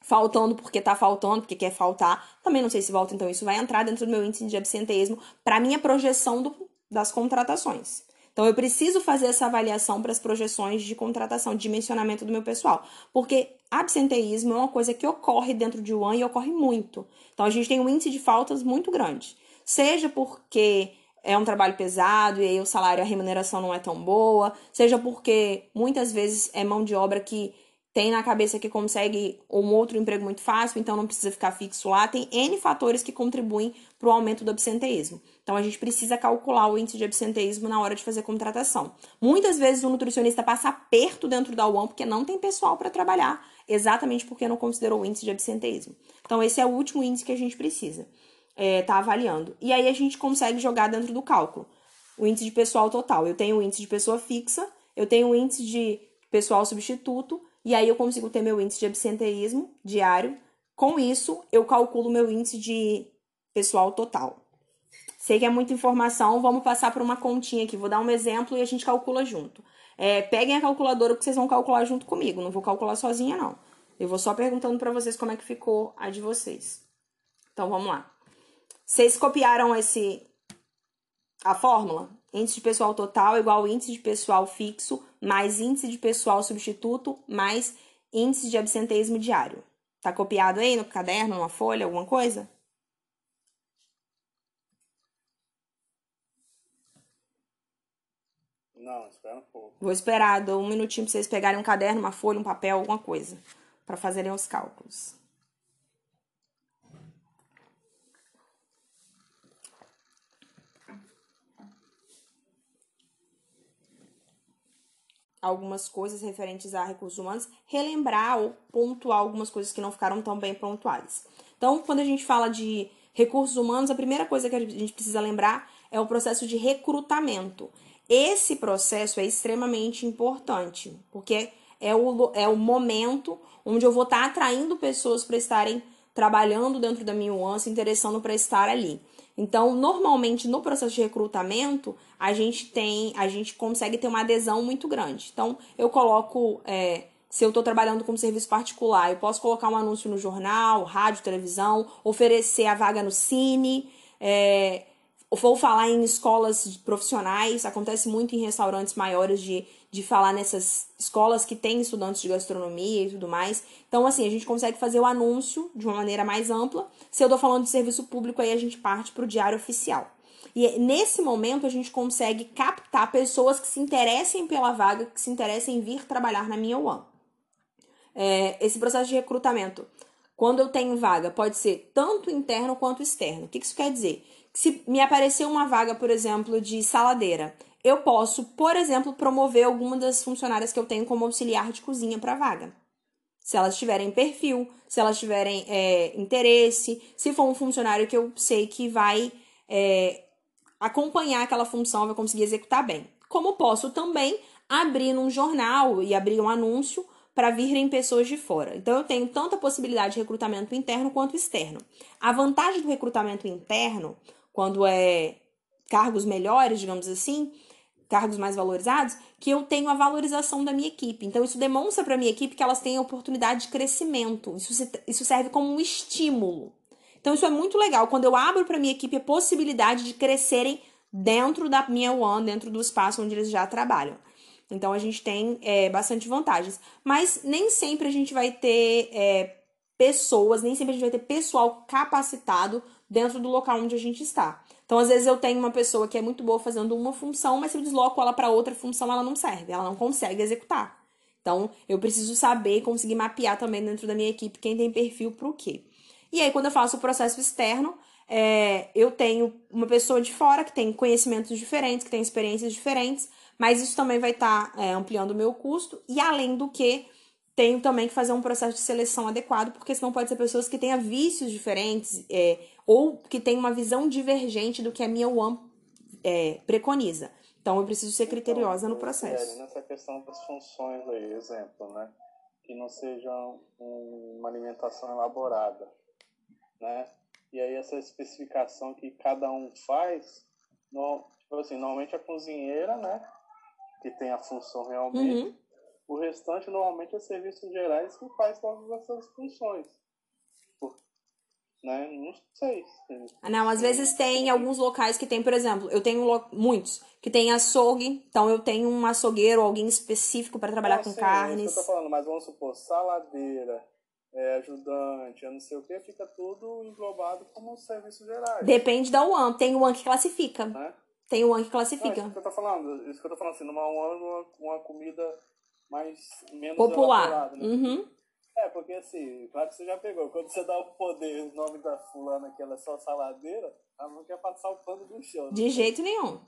faltando porque tá faltando, porque quer faltar. Também não sei se volta, então isso vai entrar dentro do meu índice de absenteísmo para minha projeção do, das contratações. Então eu preciso fazer essa avaliação para as projeções de contratação, de dimensionamento do meu pessoal, porque absenteísmo é uma coisa que ocorre dentro de um e ocorre muito. Então a gente tem um índice de faltas muito grande, seja porque é um trabalho pesado e aí o salário, a remuneração não é tão boa, seja porque muitas vezes é mão de obra que tem na cabeça que consegue um outro emprego muito fácil, então não precisa ficar fixo lá. Tem N fatores que contribuem para o aumento do absenteísmo. Então a gente precisa calcular o índice de absenteísmo na hora de fazer contratação. Muitas vezes o nutricionista passa aperto dentro da UAM porque não tem pessoal para trabalhar, exatamente porque não considerou o índice de absenteísmo. Então esse é o último índice que a gente precisa é, tá avaliando. E aí a gente consegue jogar dentro do cálculo o índice de pessoal total. Eu tenho o índice de pessoa fixa, eu tenho o índice de pessoal substituto e aí eu consigo ter meu índice de absenteísmo diário. Com isso, eu calculo meu índice de pessoal total. Sei que é muita informação, vamos passar por uma continha aqui. Vou dar um exemplo e a gente calcula junto. É, peguem a calculadora que vocês vão calcular junto comigo. Não vou calcular sozinha, não. Eu vou só perguntando para vocês como é que ficou a de vocês. Então, vamos lá. Vocês copiaram esse a fórmula? Índice de pessoal total igual índice de pessoal fixo mais índice de pessoal substituto mais índice de absenteísmo diário. Tá copiado aí no caderno, numa folha, alguma coisa? Não, espera um pouco. Vou esperar, dou um minutinho pra vocês pegarem um caderno, uma folha, um papel, alguma coisa, para fazerem os cálculos. Algumas coisas referentes a recursos humanos, relembrar ou pontuar algumas coisas que não ficaram tão bem pontuadas. Então, quando a gente fala de recursos humanos, a primeira coisa que a gente precisa lembrar é o processo de recrutamento. Esse processo é extremamente importante, porque é o, é o momento onde eu vou estar atraindo pessoas para estarem trabalhando dentro da minha UAN, se interessando para estar ali. Então, normalmente no processo de recrutamento, a gente tem, a gente consegue ter uma adesão muito grande. Então, eu coloco, é, se eu estou trabalhando com serviço particular, eu posso colocar um anúncio no jornal, rádio, televisão, oferecer a vaga no cine, é, vou falar em escolas profissionais, acontece muito em restaurantes maiores de de falar nessas escolas que têm estudantes de gastronomia e tudo mais. Então, assim, a gente consegue fazer o anúncio de uma maneira mais ampla. Se eu tô falando de serviço público, aí a gente parte para o diário oficial. E nesse momento a gente consegue captar pessoas que se interessem pela vaga, que se interessem em vir trabalhar na minha UAM. É, esse processo de recrutamento, quando eu tenho vaga, pode ser tanto interno quanto externo. O que isso quer dizer? Se me aparecer uma vaga, por exemplo, de saladeira, eu posso, por exemplo, promover alguma das funcionárias que eu tenho como auxiliar de cozinha para vaga. Se elas tiverem perfil, se elas tiverem é, interesse, se for um funcionário que eu sei que vai é, acompanhar aquela função, vai conseguir executar bem. Como posso também abrir num jornal e abrir um anúncio para virem pessoas de fora. Então eu tenho tanto a possibilidade de recrutamento interno quanto externo. A vantagem do recrutamento interno, quando é cargos melhores, digamos assim, cargos mais valorizados, que eu tenho a valorização da minha equipe. Então, isso demonstra para minha equipe que elas têm oportunidade de crescimento. Isso, isso serve como um estímulo. Então, isso é muito legal. Quando eu abro para minha equipe a possibilidade de crescerem dentro da minha One, dentro do espaço onde eles já trabalham. Então, a gente tem é, bastante vantagens. Mas nem sempre a gente vai ter é, pessoas, nem sempre a gente vai ter pessoal capacitado dentro do local onde a gente está. Então, às vezes, eu tenho uma pessoa que é muito boa fazendo uma função, mas se eu desloco ela para outra função, ela não serve, ela não consegue executar. Então, eu preciso saber e conseguir mapear também dentro da minha equipe quem tem perfil para o quê. E aí, quando eu faço o processo externo, é, eu tenho uma pessoa de fora que tem conhecimentos diferentes, que tem experiências diferentes, mas isso também vai estar tá, é, ampliando o meu custo. E além do que, tenho também que fazer um processo de seleção adequado, porque senão pode ser pessoas que tenham vícios diferentes é, ou que tenham uma visão divergente do que a minha UAM é, preconiza. Então eu preciso ser criteriosa então, no processo. nessa questão das funções aí, exemplo, né? Que não seja uma alimentação elaborada, né? E aí essa especificação que cada um faz, no, tipo assim, normalmente a cozinheira, né? Que tem a função realmente. Uhum o restante normalmente é serviços gerais que faz todas essas funções. Né? Não sei. Não, às vezes tem alguns locais que tem, por exemplo, eu tenho muitos que tem açougue, então eu tenho um açougueiro, alguém específico para trabalhar não, com sim, carnes. É isso que eu tô falando, mas vamos supor, saladeira, é, ajudante, não sei o que, fica tudo englobado como serviços gerais. Depende da UAM, tem UAM que classifica. Né? Tem One que classifica. Não, isso que eu tô falando, isso que eu tô falando, assim, numa One, uma, uma comida mais, menos Popular. Né? Uhum. É, porque assim, claro que você já pegou. Quando você dá o poder, o nome da fulana que ela é só saladeira, ela não quer passar o pano do chão. Né? De jeito nenhum.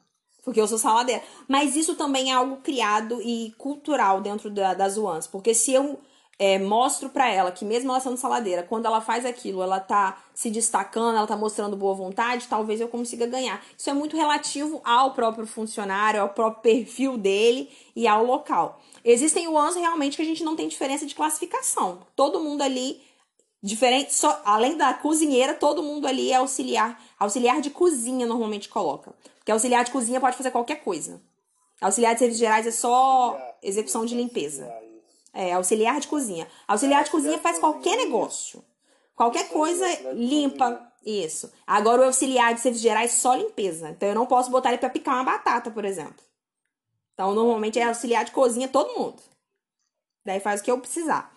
Porque eu sou saladeira. Mas isso também é algo criado e cultural dentro da, das Ones. Porque se eu é, mostro para ela que mesmo ela sendo saladeira, quando ela faz aquilo, ela tá se destacando, ela tá mostrando boa vontade, talvez eu consiga ganhar. Isso é muito relativo ao próprio funcionário, ao próprio perfil dele e ao local. Existem ones realmente que a gente não tem diferença de classificação. Todo mundo ali diferente, só além da cozinheira, todo mundo ali é auxiliar, auxiliar de cozinha normalmente coloca. Porque auxiliar de cozinha pode fazer qualquer coisa. Auxiliar de serviços gerais é só execução de limpeza. É, auxiliar de cozinha. Auxiliar de cozinha faz qualquer negócio. Qualquer coisa limpa. Isso. Agora o auxiliar de serviços gerais só limpeza. Então eu não posso botar ele para picar uma batata, por exemplo. Então normalmente é auxiliar de cozinha todo mundo. Daí faz o que eu precisar.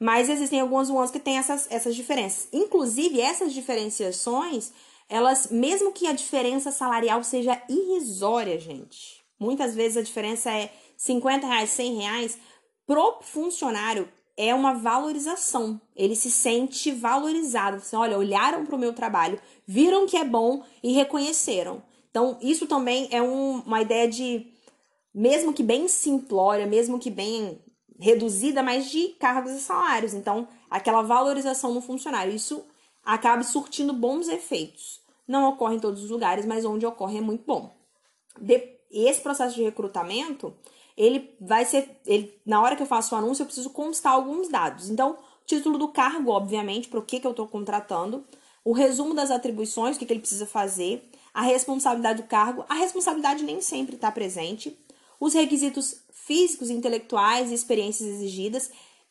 Mas existem algumas ones que têm essas, essas diferenças. Inclusive, essas diferenciações, elas, mesmo que a diferença salarial seja irrisória, gente. Muitas vezes a diferença é 50 reais, 100 reais pro funcionário é uma valorização. Ele se sente valorizado. Assim, olha, olharam para o meu trabalho, viram que é bom e reconheceram. Então, isso também é um, uma ideia de, mesmo que bem simplória, mesmo que bem reduzida, mas de cargos e salários. Então, aquela valorização no funcionário. Isso acaba surtindo bons efeitos. Não ocorre em todos os lugares, mas onde ocorre é muito bom. De, esse processo de recrutamento, ele vai ser. Ele, na hora que eu faço o anúncio, eu preciso constar alguns dados. Então, título do cargo, obviamente, para o que, que eu estou contratando, o resumo das atribuições, o que, que ele precisa fazer, a responsabilidade do cargo, a responsabilidade nem sempre está presente, os requisitos físicos, intelectuais e experiências exigidas.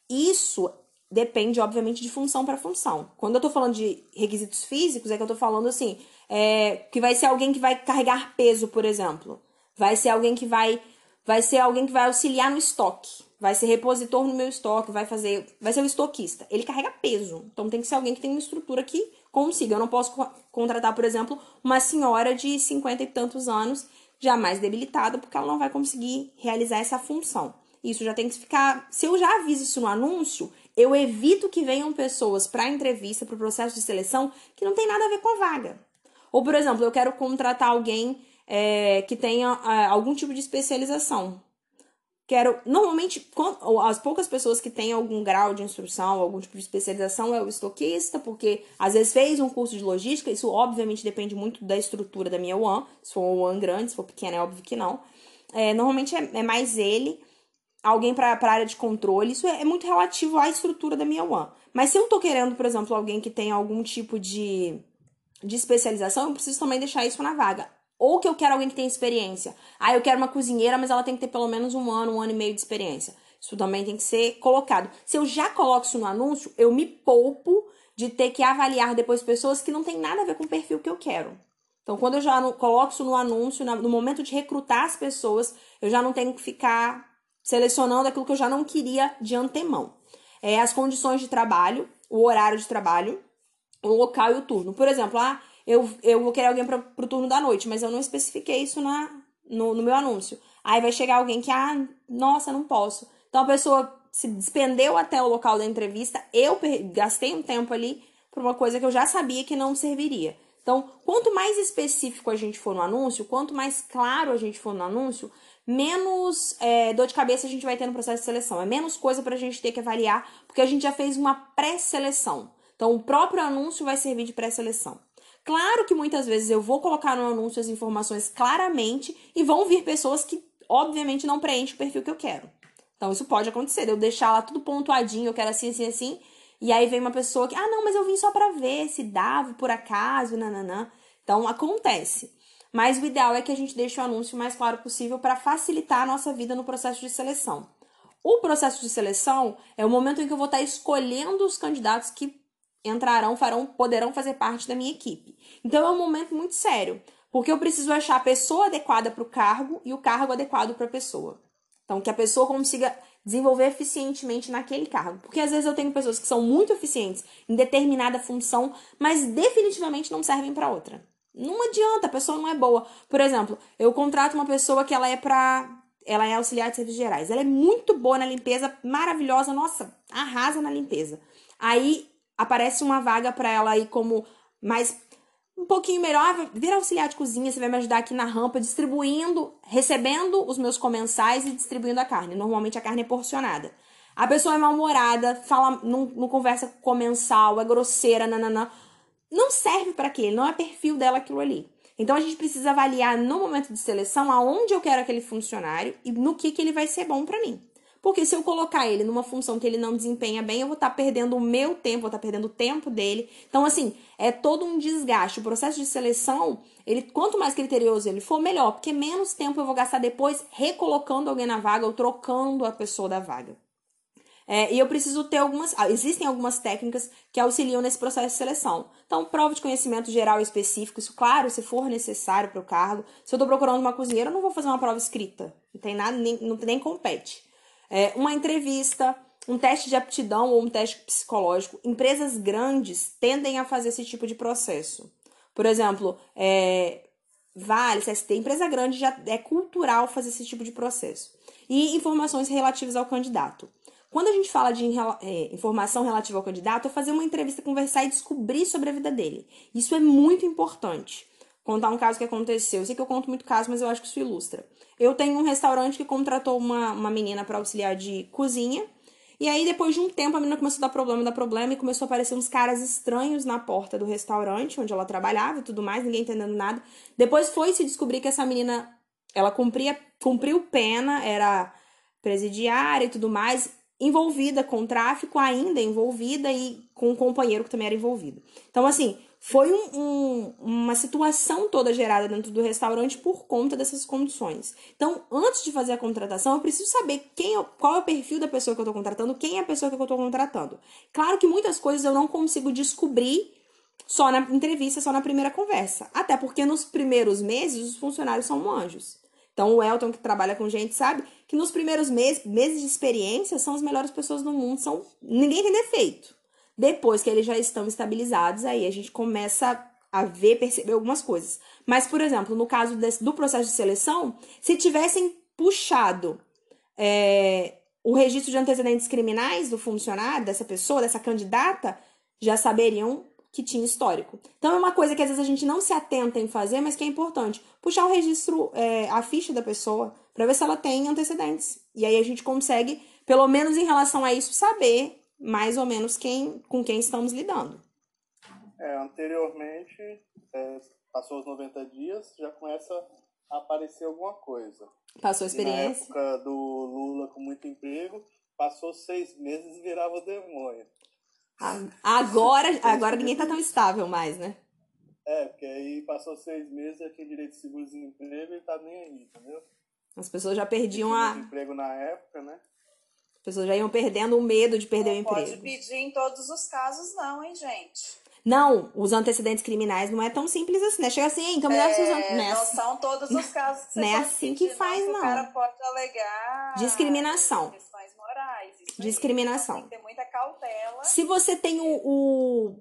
Isso depende, obviamente, de função para função. Quando eu estou falando de requisitos físicos, é que eu estou falando assim, é, que vai ser alguém que vai carregar peso, por exemplo. Vai ser alguém que vai vai ser alguém que vai auxiliar no estoque, vai ser repositor no meu estoque, vai fazer, vai ser o estoquista. Ele carrega peso, então tem que ser alguém que tem uma estrutura que consiga. Eu não posso contratar, por exemplo, uma senhora de 50 e tantos anos, já mais debilitada, porque ela não vai conseguir realizar essa função. Isso já tem que ficar. Se eu já aviso isso no anúncio, eu evito que venham pessoas para entrevista, para o processo de seleção, que não tem nada a ver com a vaga. Ou, por exemplo, eu quero contratar alguém é, que tenha é, algum tipo de especialização. Quero, normalmente, as poucas pessoas que têm algum grau de instrução, algum tipo de especialização é o estoquista, porque às vezes fez um curso de logística, isso obviamente depende muito da estrutura da minha one, se for uma one grande, se for pequena é óbvio que não. É, normalmente é, é, mais ele, alguém para a área de controle, isso é, é, muito relativo à estrutura da minha one. Mas se eu tô querendo, por exemplo, alguém que tenha algum tipo de, de especialização, eu preciso também deixar isso na vaga. Ou que eu quero alguém que tenha experiência. Ah, eu quero uma cozinheira, mas ela tem que ter pelo menos um ano, um ano e meio de experiência. Isso também tem que ser colocado. Se eu já coloco isso no anúncio, eu me poupo de ter que avaliar depois pessoas que não tem nada a ver com o perfil que eu quero. Então, quando eu já coloco isso no anúncio, no momento de recrutar as pessoas, eu já não tenho que ficar selecionando aquilo que eu já não queria de antemão. É, as condições de trabalho, o horário de trabalho, o local e o turno. Por exemplo, ah, eu, eu vou querer alguém para o turno da noite, mas eu não especifiquei isso na, no, no meu anúncio. Aí vai chegar alguém que, ah, nossa, não posso. Então a pessoa se despendeu até o local da entrevista, eu gastei um tempo ali para uma coisa que eu já sabia que não serviria. Então, quanto mais específico a gente for no anúncio, quanto mais claro a gente for no anúncio, menos é, dor de cabeça a gente vai ter no processo de seleção. É menos coisa para a gente ter que avaliar, porque a gente já fez uma pré-seleção. Então, o próprio anúncio vai servir de pré-seleção. Claro que muitas vezes eu vou colocar no anúncio as informações claramente e vão vir pessoas que, obviamente, não preenchem o perfil que eu quero. Então, isso pode acontecer. Eu deixar lá tudo pontuadinho, eu quero assim, assim, assim. E aí vem uma pessoa que, ah, não, mas eu vim só para ver se dava por acaso, nananã. Então, acontece. Mas o ideal é que a gente deixe o anúncio o mais claro possível para facilitar a nossa vida no processo de seleção. O processo de seleção é o momento em que eu vou estar escolhendo os candidatos que entrarão, farão, poderão fazer parte da minha equipe. Então é um momento muito sério, porque eu preciso achar a pessoa adequada para o cargo e o cargo adequado para a pessoa. Então que a pessoa consiga desenvolver eficientemente naquele cargo, porque às vezes eu tenho pessoas que são muito eficientes em determinada função, mas definitivamente não servem para outra. Não adianta, a pessoa não é boa. Por exemplo, eu contrato uma pessoa que ela é pra. Ela é auxiliar de serviços gerais. Ela é muito boa na limpeza, maravilhosa, nossa, arrasa na limpeza. Aí aparece uma vaga para ela aí como mais um pouquinho melhor, ah, vir auxiliar de cozinha, você vai me ajudar aqui na rampa, distribuindo, recebendo os meus comensais e distribuindo a carne. Normalmente a carne é porcionada. A pessoa é mal-humorada, fala, não, não conversa com comensal, é grosseira, nananã. Não serve para quê? Não é perfil dela aquilo ali. Então a gente precisa avaliar no momento de seleção aonde eu quero aquele funcionário e no que, que ele vai ser bom para mim. Porque se eu colocar ele numa função que ele não desempenha bem, eu vou estar tá perdendo o meu tempo, vou estar tá perdendo o tempo dele. Então, assim, é todo um desgaste. O processo de seleção, ele quanto mais criterioso ele for, melhor, porque menos tempo eu vou gastar depois recolocando alguém na vaga ou trocando a pessoa da vaga. É, e eu preciso ter algumas. Ah, existem algumas técnicas que auxiliam nesse processo de seleção. Então, prova de conhecimento geral e específico, isso, claro, se for necessário para o cargo. Se eu estou procurando uma cozinheira, eu não vou fazer uma prova escrita. Não tem nada, nem, não, nem compete é, uma entrevista, um teste de aptidão ou um teste psicológico. Empresas grandes tendem a fazer esse tipo de processo. Por exemplo, é, Vale, CST, empresa grande já é cultural fazer esse tipo de processo. E informações relativas ao candidato. Quando a gente fala de é, informação relativa ao candidato, é fazer uma entrevista, conversar e descobrir sobre a vida dele. Isso é muito importante. Contar um caso que aconteceu. Eu sei que eu conto muito caso, mas eu acho que isso ilustra. Eu tenho um restaurante que contratou uma, uma menina para auxiliar de cozinha. E aí, depois de um tempo, a menina começou a dar problema, dar problema, e começou a aparecer uns caras estranhos na porta do restaurante onde ela trabalhava e tudo mais, ninguém entendendo nada. Depois foi se descobrir que essa menina, ela cumpria, cumpriu pena, era presidiária e tudo mais, envolvida com tráfico, ainda envolvida e com um companheiro que também era envolvido. Então, assim, foi um, um, uma situação toda gerada dentro do restaurante por conta dessas condições. Então, antes de fazer a contratação, eu preciso saber quem, é qual é o perfil da pessoa que eu estou contratando, quem é a pessoa que eu estou contratando. Claro que muitas coisas eu não consigo descobrir só na entrevista, só na primeira conversa. Até porque nos primeiros meses os funcionários são anjos. Então, o Elton, que trabalha com gente, sabe que nos primeiros meses, meses de experiência são as melhores pessoas do mundo. São Ninguém tem defeito. Depois que eles já estão estabilizados, aí a gente começa a ver, perceber algumas coisas. Mas, por exemplo, no caso desse, do processo de seleção, se tivessem puxado é, o registro de antecedentes criminais do funcionário, dessa pessoa, dessa candidata, já saberiam que tinha histórico. Então é uma coisa que às vezes a gente não se atenta em fazer, mas que é importante. Puxar o registro, é, a ficha da pessoa, para ver se ela tem antecedentes. E aí a gente consegue, pelo menos em relação a isso, saber mais ou menos quem, com quem estamos lidando. É, anteriormente, é, passou os 90 dias, já começa a aparecer alguma coisa. Passou a experiência? E na época do Lula com muito emprego, passou seis meses e virava demônio. Agora, agora ninguém tá tão estável mais, né? É, porque aí passou seis meses, aquele direito de seguro-desemprego e tá nem aí, entendeu? As pessoas já perdiam a. emprego na época, né? As pessoas já iam perdendo o medo de perder não o emprego. Não pode pedir em todos os casos, não, hein, gente? Não, os antecedentes criminais não é tão simples assim, né? Chega assim, então me dá é, seus antecedentes. Não são todos os casos que você Não é assim que faz, não. O cara pode alegar discriminação. questões morais. discriminação. Aí, tem que ter muita cautela. Se você tem o,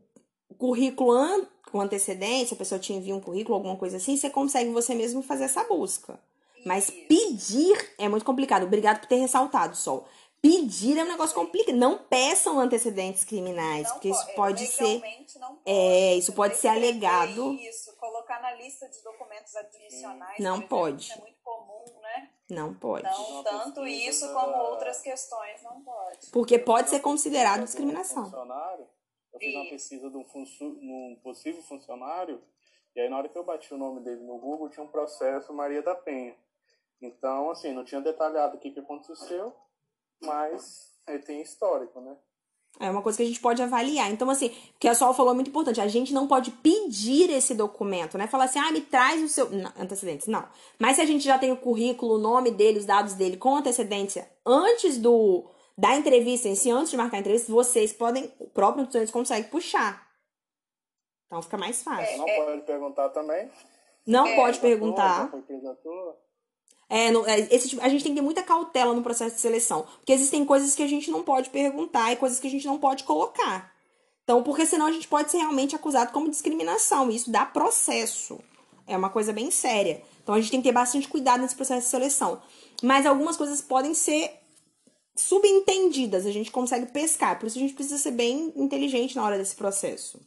o currículo an com antecedência, a pessoa te envia um currículo, alguma coisa assim, você consegue você mesmo fazer essa busca. Mas pedir é muito complicado. Obrigado por ter ressaltado, Sol. Pedir é um negócio complicado. Não peçam antecedentes criminais, não porque isso pode, pode ser. Não pode, é, isso pode ser alegado. Isso, colocar na lista de documentos admissionais. Não exemplo, pode. é muito comum, né? Não pode. Então, tanto isso como outras questões não pode. Porque pode ser considerado discriminação. Funcionário, eu fiz uma pesquisa de um, um possível funcionário, e aí na hora que eu bati o nome dele no Google, tinha um processo Maria da Penha. Então, assim, não tinha detalhado o que, que aconteceu, mas ele tem histórico, né? É uma coisa que a gente pode avaliar. Então, assim, o que a Sol falou é muito importante. A gente não pode pedir esse documento, né? Falar assim, ah, me traz o seu. Não, antecedentes, não. Mas se a gente já tem o currículo, o nome dele, os dados dele com antecedência antes do da entrevista em si, antes de marcar a entrevista, vocês podem, o próprio estudante consegue puxar. Então fica mais fácil. Não é, pode perguntar também. Não é, pode perguntar. É, é, esse tipo, a gente tem que ter muita cautela no processo de seleção. Porque existem coisas que a gente não pode perguntar e coisas que a gente não pode colocar. Então, porque senão a gente pode ser realmente acusado como discriminação, e isso dá processo. É uma coisa bem séria. Então a gente tem que ter bastante cuidado nesse processo de seleção. Mas algumas coisas podem ser subentendidas, a gente consegue pescar. Por isso a gente precisa ser bem inteligente na hora desse processo.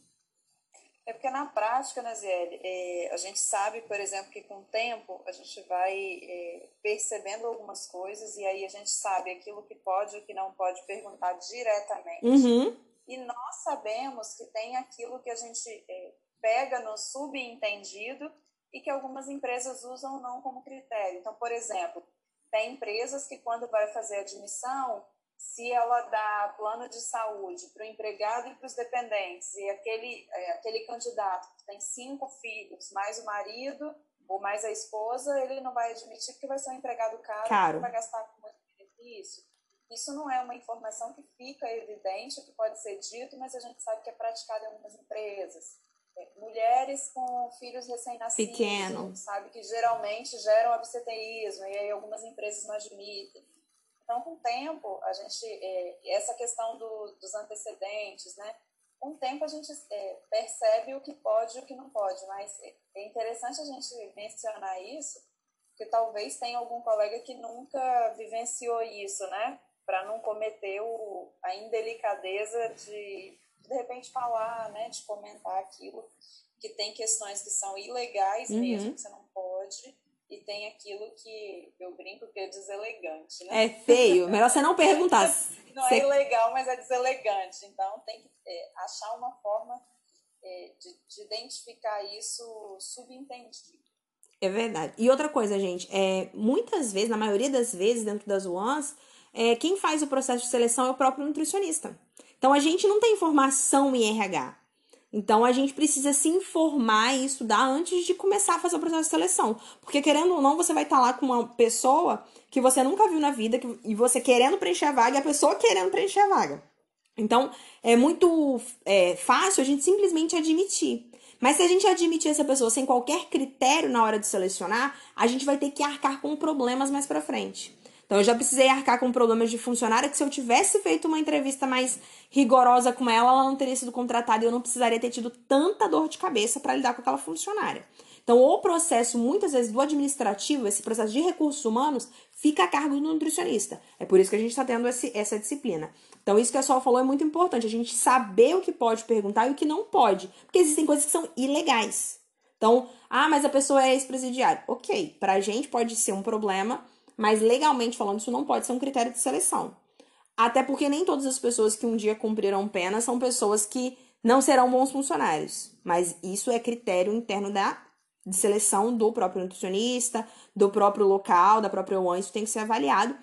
É porque na prática, né, Ziele, é, a gente sabe, por exemplo, que com o tempo a gente vai é, percebendo algumas coisas e aí a gente sabe aquilo que pode e o que não pode perguntar diretamente. Uhum. E nós sabemos que tem aquilo que a gente é, pega no subentendido e que algumas empresas usam não como critério. Então, por exemplo, tem empresas que quando vai fazer admissão, se ela dá plano de saúde para o empregado e para os dependentes, e aquele, é, aquele candidato que tem cinco filhos, mais o marido ou mais a esposa, ele não vai admitir porque vai ser um empregado caro, caro. vai gastar com muito benefício. Isso não é uma informação que fica evidente, que pode ser dito, mas a gente sabe que é praticado em algumas empresas. É, mulheres com filhos recém-nascidos, sabe, que geralmente geram absenteísmo, e aí algumas empresas não admitem. Então, com o tempo, a gente, é, essa questão do, dos antecedentes, né? Com o tempo a gente é, percebe o que pode e o que não pode, mas é interessante a gente mencionar isso, porque talvez tenha algum colega que nunca vivenciou isso, né? Para não cometer o, a indelicadeza de, de repente, falar, né? De comentar aquilo, que tem questões que são ilegais Uhum. mesmo, que você não pode, e tem aquilo que eu brinco que é deselegante, né? É feio. Melhor você não perguntar. Não Você- é ilegal, mas é deselegante. Então tem que é, achar uma forma é, de, de identificar isso subentendido. É verdade. E outra coisa, gente, é, muitas vezes, na maioria das vezes, dentro das UANs, é, quem faz o processo de seleção é o próprio nutricionista. Então a gente não tem formação em RH. Então a gente precisa se informar e estudar antes de começar a fazer o processo de seleção. Porque querendo ou não, você vai estar lá com uma pessoa que você nunca viu na vida que- e você querendo preencher a vaga e a pessoa querendo preencher a vaga. Então, é muito é, fácil a gente simplesmente admitir. Mas se a gente admitir essa pessoa sem qualquer critério na hora de selecionar, a gente vai ter que arcar com problemas mais pra frente. Então, eu já precisei arcar com problemas de funcionária que se eu tivesse feito uma entrevista mais rigorosa com ela, ela não teria sido contratada e eu não precisaria ter tido tanta dor de cabeça para lidar com aquela funcionária. Então, o processo, muitas vezes, do administrativo, esse processo de recursos humanos, fica a cargo do nutricionista. É por isso que a gente está tendo esse, essa disciplina. Então, isso que a Sol falou é muito importante, a gente saber o que pode perguntar e o que não pode. Porque existem coisas que são ilegais. Então, ah, mas a pessoa é ex-presidiário. Ok, pra gente pode ser um problema, mas legalmente falando, isso não pode ser um critério de seleção. Até porque nem todas as pessoas que um dia cumpriram pena são pessoas que não serão bons funcionários. Mas isso é critério interno da de seleção do próprio nutricionista, do próprio local, da própria OAN, isso tem que ser avaliado,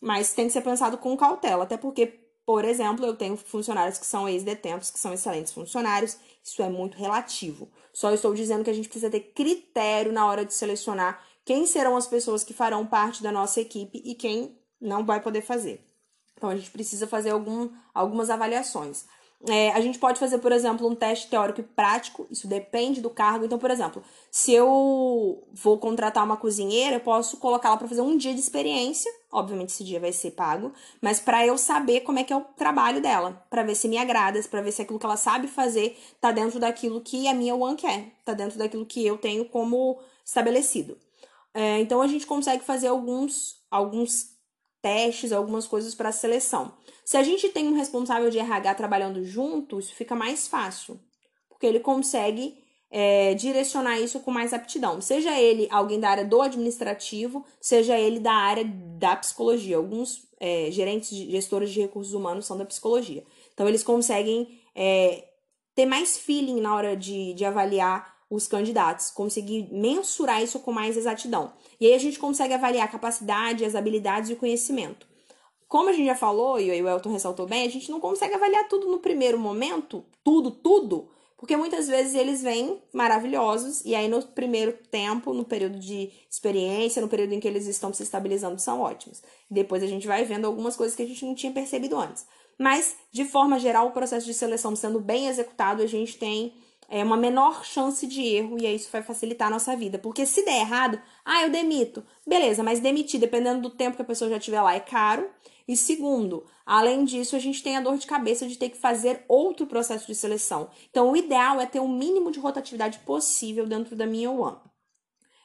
mas tem que ser pensado com cautela, até porque, por exemplo, eu tenho funcionários que são ex-detentos, que são excelentes funcionários, isso é muito relativo. Só estou dizendo que a gente precisa ter critério na hora de selecionar quem serão as pessoas que farão parte da nossa equipe e quem não vai poder fazer. Então a gente precisa fazer algum, algumas avaliações. É, a gente pode fazer, por exemplo, um teste teórico e prático, isso depende do cargo. Então, por exemplo, se eu vou contratar uma cozinheira, eu posso colocá-la para fazer um dia de experiência, obviamente esse dia vai ser pago, mas para eu saber como é que é o trabalho dela, para ver se me agrada, para ver se aquilo que ela sabe fazer tá dentro daquilo que a minha One quer, tá dentro daquilo que eu tenho como estabelecido. É, então a gente consegue fazer alguns, alguns testes, algumas coisas para seleção. Se a gente tem um responsável de RH trabalhando junto, isso fica mais fácil, porque ele consegue é, direcionar isso com mais aptidão. Seja ele alguém da área do administrativo, seja ele da área da psicologia. Alguns é, gerentes, gestores de recursos humanos são da psicologia. Então, eles conseguem é, ter mais feeling na hora de, de avaliar os candidatos, conseguir mensurar isso com mais exatidão. E aí a gente consegue avaliar a capacidade, as habilidades e o conhecimento. Como a gente já falou, e o Elton ressaltou bem, a gente não consegue avaliar tudo no primeiro momento, tudo, tudo, porque muitas vezes eles vêm maravilhosos, e aí no primeiro tempo, no período de experiência, no período em que eles estão se estabilizando, são ótimos. Depois a gente vai vendo algumas coisas que a gente não tinha percebido antes. Mas, de forma geral, o processo de seleção sendo bem executado, a gente tem é, uma menor chance de erro, e aí isso vai facilitar a nossa vida. Porque se der errado, ah, eu demito. Beleza, mas demitir, dependendo do tempo que a pessoa já estiver lá, é caro. E segundo, Além disso, a gente tem a dor de cabeça de ter que fazer outro processo de seleção. Então, o ideal é ter o mínimo de rotatividade possível dentro da minha one.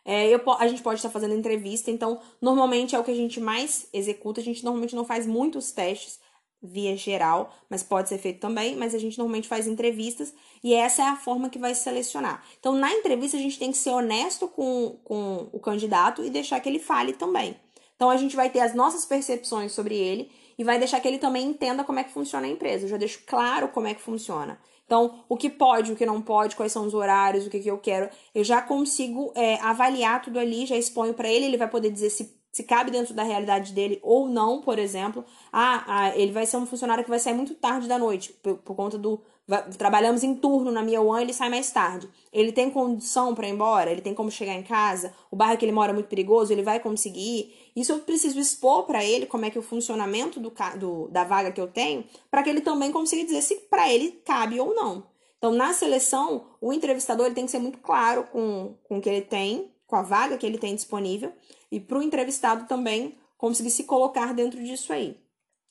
É, eu, a gente pode estar fazendo entrevista, então normalmente é o que a gente mais executa. A gente normalmente não faz muitos testes via geral, mas pode ser feito também. Mas a gente normalmente faz entrevistas e essa é a forma que vai selecionar. Então, na entrevista, a gente tem que ser honesto com, com o candidato e deixar que ele fale também. Então, a gente vai ter as nossas percepções sobre ele e vai deixar que ele também entenda como é que funciona a empresa. Eu já deixo claro como é que funciona. Então, o que pode, o que não pode, quais são os horários, o que, que eu quero, eu já consigo é, avaliar tudo ali, já exponho para ele, ele vai poder dizer se, se cabe dentro da realidade dele ou não, por exemplo. Ah, ah, ele vai ser um funcionário que vai sair muito tarde da noite, por, por conta do. Vai, trabalhamos em turno na minha one, ele sai mais tarde. Ele tem condição para ir embora? Ele tem como chegar em casa? O bairro que ele mora é muito perigoso, ele vai conseguir? Isso eu preciso expor para ele como é que é o funcionamento do, do, da vaga que eu tenho, para que ele também consiga dizer se para ele cabe ou não. Então, na seleção, o entrevistador ele tem que ser muito claro com, com o que ele tem, com a vaga que ele tem disponível, e para o entrevistado também conseguir se colocar dentro disso aí.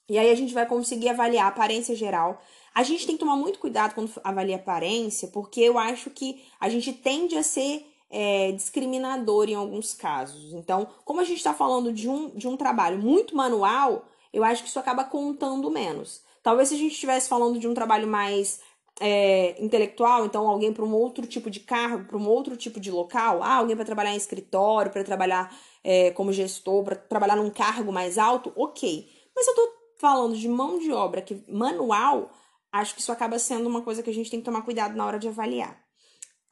E aí a gente vai conseguir avaliar a aparência geral. A gente tem que tomar muito cuidado quando avalia aparência, porque eu acho que a gente tende a ser é, discriminador em alguns casos. Então, como a gente está falando de um, de um trabalho muito manual, eu acho que isso acaba contando menos. Talvez se a gente estivesse falando de um trabalho mais é, intelectual, então alguém para um outro tipo de cargo, para um outro tipo de local, ah, alguém para trabalhar em escritório, para trabalhar é, como gestor, para trabalhar num cargo mais alto, ok. Mas eu estou falando de mão de obra que manual, acho que isso acaba sendo uma coisa que a gente tem que tomar cuidado na hora de avaliar.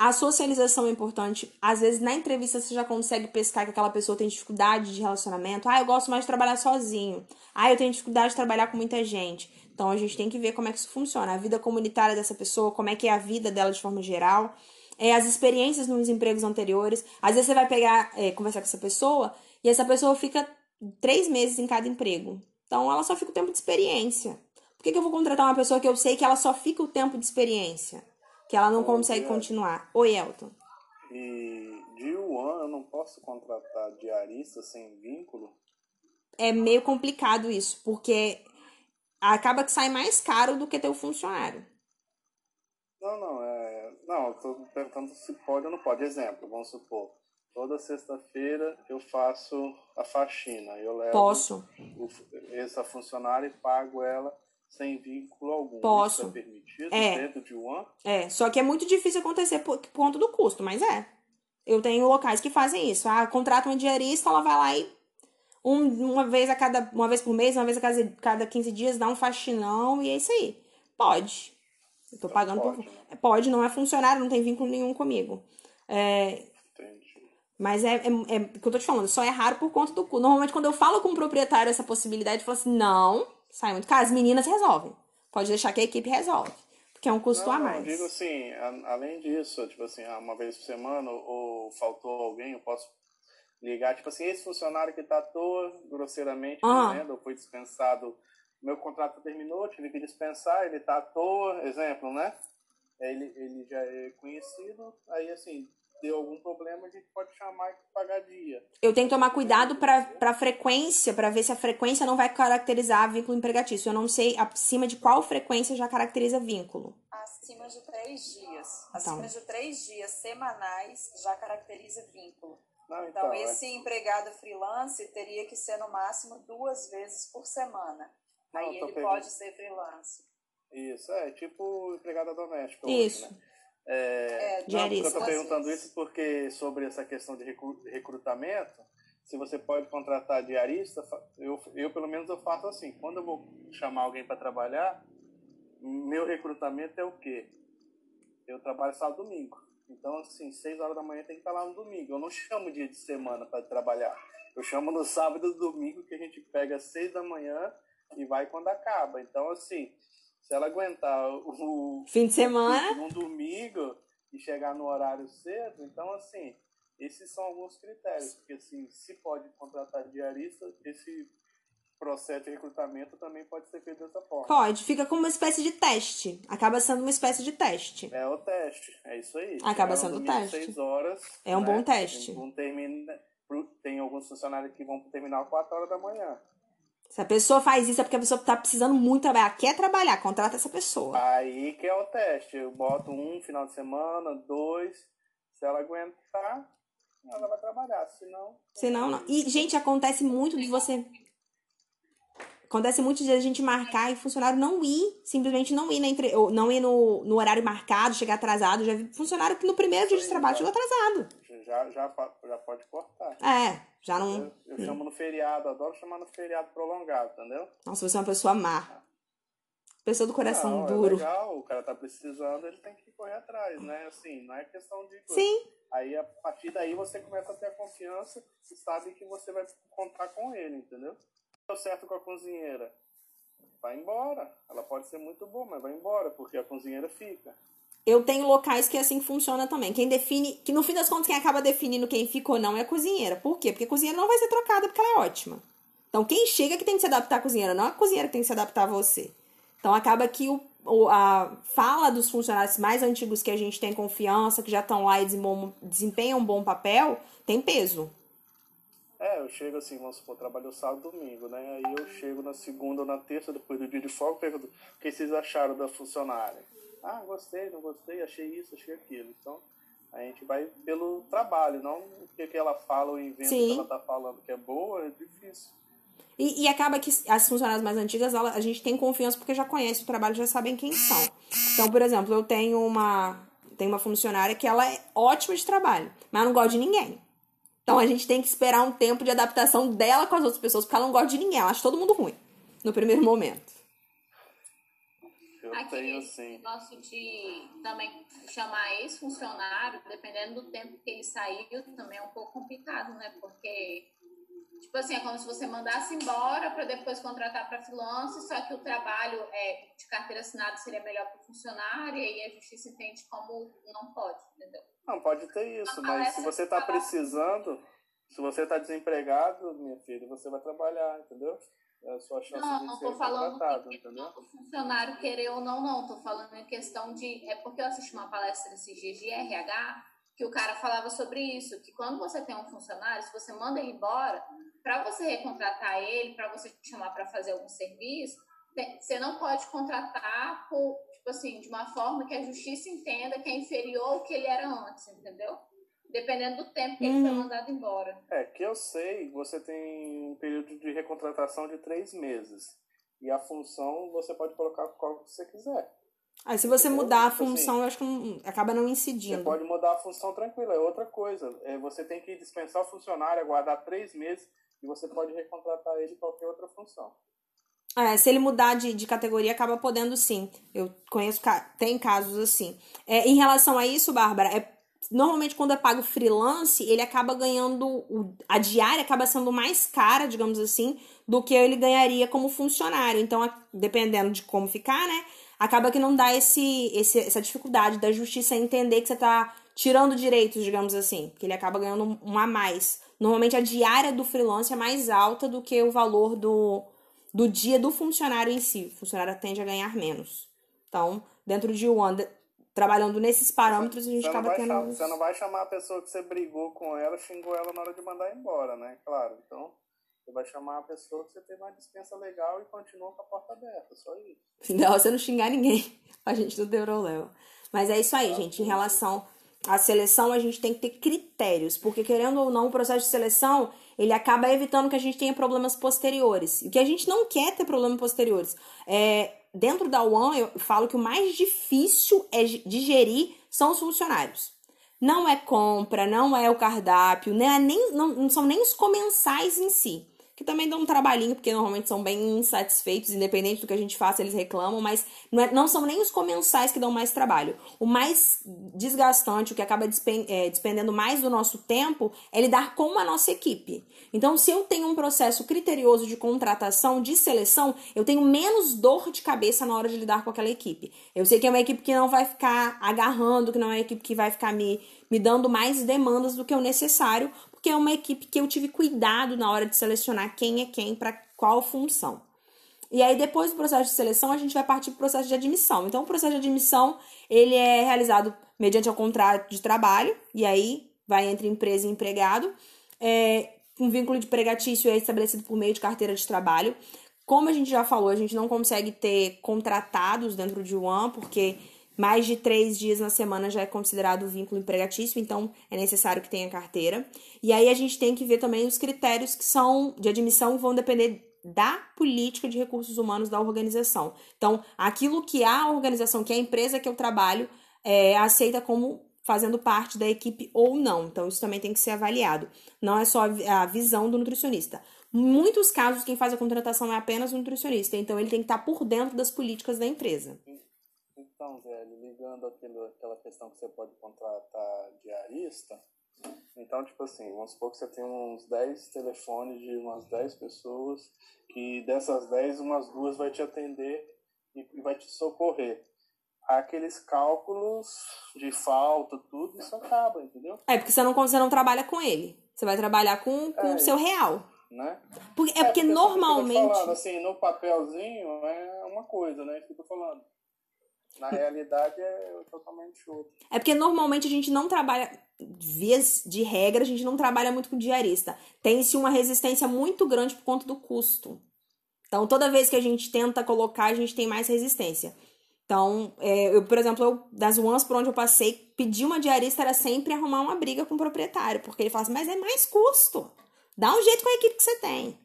A socialização é importante. Às vezes, na entrevista, você já consegue pescar que aquela pessoa tem dificuldade de relacionamento. Ah, eu gosto mais de trabalhar sozinho. Ah, eu tenho dificuldade de trabalhar com muita gente. Então, a gente tem que ver como é que isso funciona. A vida comunitária dessa pessoa, como é que é a vida dela de forma geral. É, as experiências nos empregos anteriores. Às vezes, você vai pegar, é, conversar com essa pessoa e essa pessoa fica três meses em cada emprego. Então, ela só fica o tempo de experiência. Por que, que eu vou contratar uma pessoa que eu sei que ela só fica o tempo de experiência? que ela não consegue continuar. Oi, Elton. E de Yuan eu não posso contratar diarista sem vínculo? É meio complicado isso, porque acaba que sai mais caro do que ter o funcionário. Não, não, é. Não, eu tô perguntando se pode ou não pode. Exemplo, vamos supor. Toda sexta-feira eu faço a faxina. Eu levo Posso. O, essa funcionária e pago ela sem vínculo algum. Posso. Isso é permitido é. dentro de um É, só que é muito difícil acontecer por, por conta do custo, mas é. Eu tenho locais que fazem isso. Ah, contrata uma diarista, ela vai lá e um, uma vez a cada uma vez por mês, uma vez a cada, cada 15 dias dá um faxinão e é isso aí. Pode. Eu tô então pagando pode, por. Né? Pode, não é funcionário, não tem vínculo nenhum comigo. É, mas é, é, é o que eu tô te falando, só é raro por conta do custo. Normalmente, quando eu falo com o proprietário essa possibilidade, eu falo assim: não, sai muito caro. As meninas resolvem. Pode deixar que a equipe resolve. Porque é um custo não, a mais. Eu digo assim, a, além disso, tipo assim, ah, uma vez por semana ou faltou alguém, eu posso ligar, tipo assim, esse funcionário que tá à toa, grosseiramente, dizendo, ou foi dispensado, meu contrato terminou, tive que dispensar, ele tá à toa, exemplo, né? Ele, ele já é conhecido, aí assim, deu algum problema, a gente pode chamar e pagar dia. Eu tenho que tomar cuidado para a frequência, para ver se a frequência não vai caracterizar vínculo empregatício. Eu não sei acima de qual frequência já caracteriza vínculo. Acima de três dias. Então. Acima de três dias semanais já caracteriza vínculo. Não, então, então, esse é... empregado freelance teria que ser no máximo duas vezes por semana. Não, Aí ele pegando... pode ser freelance. Isso, é tipo empregada doméstica. Isso. Hoje, né? É, é, não, eu estou perguntando isso porque sobre essa questão de recrutamento, se você pode contratar diarista, eu, eu pelo menos eu faço assim. Quando eu vou chamar alguém para trabalhar, meu recrutamento é o quê? Eu trabalho sábado domingo. Então, assim, seis horas da manhã tem que estar lá no domingo. Eu não chamo dia de semana para trabalhar. Eu chamo no sábado e domingo que a gente pega seis da manhã e vai quando acaba. Então, assim, se ela aguentar o fim de semana, um domingo e chegar no horário cedo, então assim, esses são alguns critérios, porque assim, se pode contratar diarista, esse processo de recrutamento também pode ser feito dessa forma. Pode, fica como uma espécie de teste. Acaba sendo uma espécie de teste. É o teste, é isso aí. Acaba sendo o teste. Seis horas, é um né? bom teste. Tem, termina, tem alguns funcionários que vão terminar 4 horas da manhã. Se a pessoa faz isso é porque a pessoa tá precisando muito trabalhar, quer trabalhar, contrata essa pessoa. Aí que é o teste. Eu boto um final de semana, dois. Se ela aguentar, ela vai trabalhar. Se não. Se não, não. E, gente, acontece muito de você. Acontece muito de a gente marcar e funcionário não ir, simplesmente não ir na entre... não ir no, no horário marcado, chegar atrasado. Já vi funcionário que no primeiro dia de trabalho chegou atrasado. Já, já, já pode cortar. É, já não. Eu, eu chamo no feriado, adoro chamar no feriado prolongado, entendeu? Nossa, você é uma pessoa má. Pessoa do coração não, duro. É legal, o cara tá precisando, ele tem que correr atrás, né? Assim, não é questão de. Sim. Aí a partir daí você começa a ter a confiança e sabe que você vai contar com ele, entendeu? Deu certo com a cozinheira. Vai embora. Ela pode ser muito boa, mas vai embora, porque a cozinheira fica. Eu tenho locais que é assim que funciona também. Quem define, que no fim das contas, quem acaba definindo quem fica ou não é a cozinheira. Por quê? Porque a cozinheira não vai ser trocada porque ela é ótima. Então, quem chega que tem que se adaptar à cozinheira, não a cozinheira que tem que se adaptar a você. Então, acaba que o a fala dos funcionários mais antigos que a gente tem confiança, que já estão lá e desempenham um bom papel, tem peso. É, eu chego assim, vamos supor, trabalho sábado domingo, né? Aí eu chego na segunda ou na terça, depois do dia de folga, pergunto o que vocês acharam da funcionária. Ah, gostei, não gostei, achei isso, achei aquilo. Então, a gente vai pelo trabalho, não o que, que ela fala ou inventa Sim. que ela tá falando que é boa, é difícil. E, e, acaba que as funcionárias mais antigas, ela, a gente tem confiança porque já conhece o trabalho, já sabem quem são. Então, por exemplo, eu tenho uma, tenho uma funcionária que ela é ótima de trabalho, mas não gosta de ninguém. Então a gente tem que esperar um tempo de adaptação dela com as outras pessoas, porque ela não gosta de ninguém, ela acha todo mundo ruim no primeiro momento. Eu Aqui, tenho sim. Gosto de também chamar ex-funcionário, dependendo do tempo que ele saiu, também é um pouco complicado, né? Porque Tipo assim, é como se você mandasse embora para depois contratar para freelance, só que o trabalho é, de carteira assinada seria melhor para o funcionário, e aí a justiça entende como não pode, entendeu? Não, pode ter isso, mas se você está precisando, se você está desempregado, minha filha, você vai trabalhar, entendeu? É a sua chance não, de não ser tô falando contratado, entendeu? o funcionário querer ou não, não. Tô falando em questão de. É porque eu assisti uma palestra esses dias de RH que o cara falava sobre isso, que quando você tem um funcionário, se você manda ele embora, para você recontratar ele, para você chamar para fazer algum serviço, você não pode contratar por, tipo assim, de uma forma que a justiça entenda que é inferior ao que ele era antes, entendeu? Dependendo do tempo que uhum. ele foi uhum. mandado embora. É, que eu sei, você tem um período de recontratação de três meses. E a função você pode colocar qual você quiser. Aí se você mudar a tipo assim, função, assim, eu acho que não, acaba não incidindo. Você pode mudar a função tranquila, é outra coisa. É, você tem que dispensar o funcionário, aguardar três meses e você pode recontratar ele em qualquer outra função. É, se ele mudar de, de categoria, acaba podendo sim. Eu conheço, tem casos assim. É, em relação a isso, Bárbara, é, normalmente quando é pago freelance, ele acaba ganhando. O, a diária acaba sendo mais cara, digamos assim, do que ele ganharia como funcionário. Então, dependendo de como ficar, né? Acaba que não dá esse, esse, essa dificuldade da justiça entender que você está tirando direitos, digamos assim. Que ele acaba ganhando um a mais. Normalmente a diária do freelance é mais alta do que o valor do, do dia do funcionário em si. O funcionário tende a ganhar menos. Então, dentro de um ano, trabalhando nesses parâmetros, a gente você acaba tendo. Chamar, você não vai chamar a pessoa que você brigou com ela, xingou ela na hora de mandar embora, né? Claro. Então, você vai chamar a pessoa que você teve uma dispensa legal e continua com a porta aberta, só isso. Não, você não xingar ninguém. A gente não tem problema. Mas é isso aí, gente. Em relação a seleção a gente tem que ter critérios, porque querendo ou não, o processo de seleção ele acaba evitando que a gente tenha problemas posteriores. E que a gente não quer ter problemas posteriores. É, dentro da One, eu falo que o mais difícil é de gerir são os funcionários. Não é compra, não é o cardápio, não, é nem, não, não são nem os comensais em si que também dão um trabalhinho, porque normalmente são bem insatisfeitos, independente do que a gente faça, eles reclamam, mas não, é, não são nem os comensais que dão mais trabalho. O mais desgastante, o que acaba é, despendendo mais do nosso tempo, é lidar com a nossa equipe. Então, se eu tenho um processo criterioso de contratação, de seleção, eu tenho menos dor de cabeça na hora de lidar com aquela equipe. Eu sei que é uma equipe que não vai ficar agarrando, que não é uma equipe que vai ficar me, me dando mais demandas do que o necessário, porque é uma equipe que eu tive cuidado na hora de selecionar quem é quem para qual função. E aí, depois do processo de seleção, a gente vai partir para o processo de admissão. Então, o processo de admissão, ele é realizado mediante o contrato de trabalho, e aí vai entre empresa e empregado. É, um vínculo de pregatício é estabelecido por meio de carteira de trabalho. Como a gente já falou, a gente não consegue ter contratados dentro de One, porque mais de três dias na semana já é considerado vínculo empregatício, então é necessário que tenha carteira. E aí a gente tem que ver também os critérios que são de admissão vão depender da política de recursos humanos da organização. Então, aquilo que a organização, que a empresa que eu trabalho, é, aceita como fazendo parte da equipe ou não. Então, isso também tem que ser avaliado. Não é só a visão do nutricionista. Muitos casos, quem faz a contratação é apenas o nutricionista, então ele tem que estar por dentro das políticas da empresa. Então, velho, ligando aquilo, aquela questão que você pode contratar diarista, então, tipo assim, vamos supor que você tem uns 10 telefones de umas 10 pessoas, que dessas 10, umas duas vai te atender e vai te socorrer. Aqueles cálculos de falta, tudo, isso acaba, entendeu? É, porque você não, você não trabalha com ele. Você vai trabalhar com, com é, o seu real. Né? Porque, é, é porque, porque normalmente. Falando, assim, no papelzinho é uma coisa, né? Que eu tô falando. Na realidade é totalmente outro. É porque normalmente a gente não trabalha, vias de regra, a gente não trabalha muito com diarista. Tem-se uma resistência muito grande por conta do custo. Então, toda vez que a gente tenta colocar, a gente tem mais resistência. Então, é, eu, por exemplo, eu, das ones por onde eu passei, pedir uma diarista era sempre arrumar uma briga com o proprietário, porque ele fala assim, mas é mais custo. Dá um jeito com a equipe que você tem.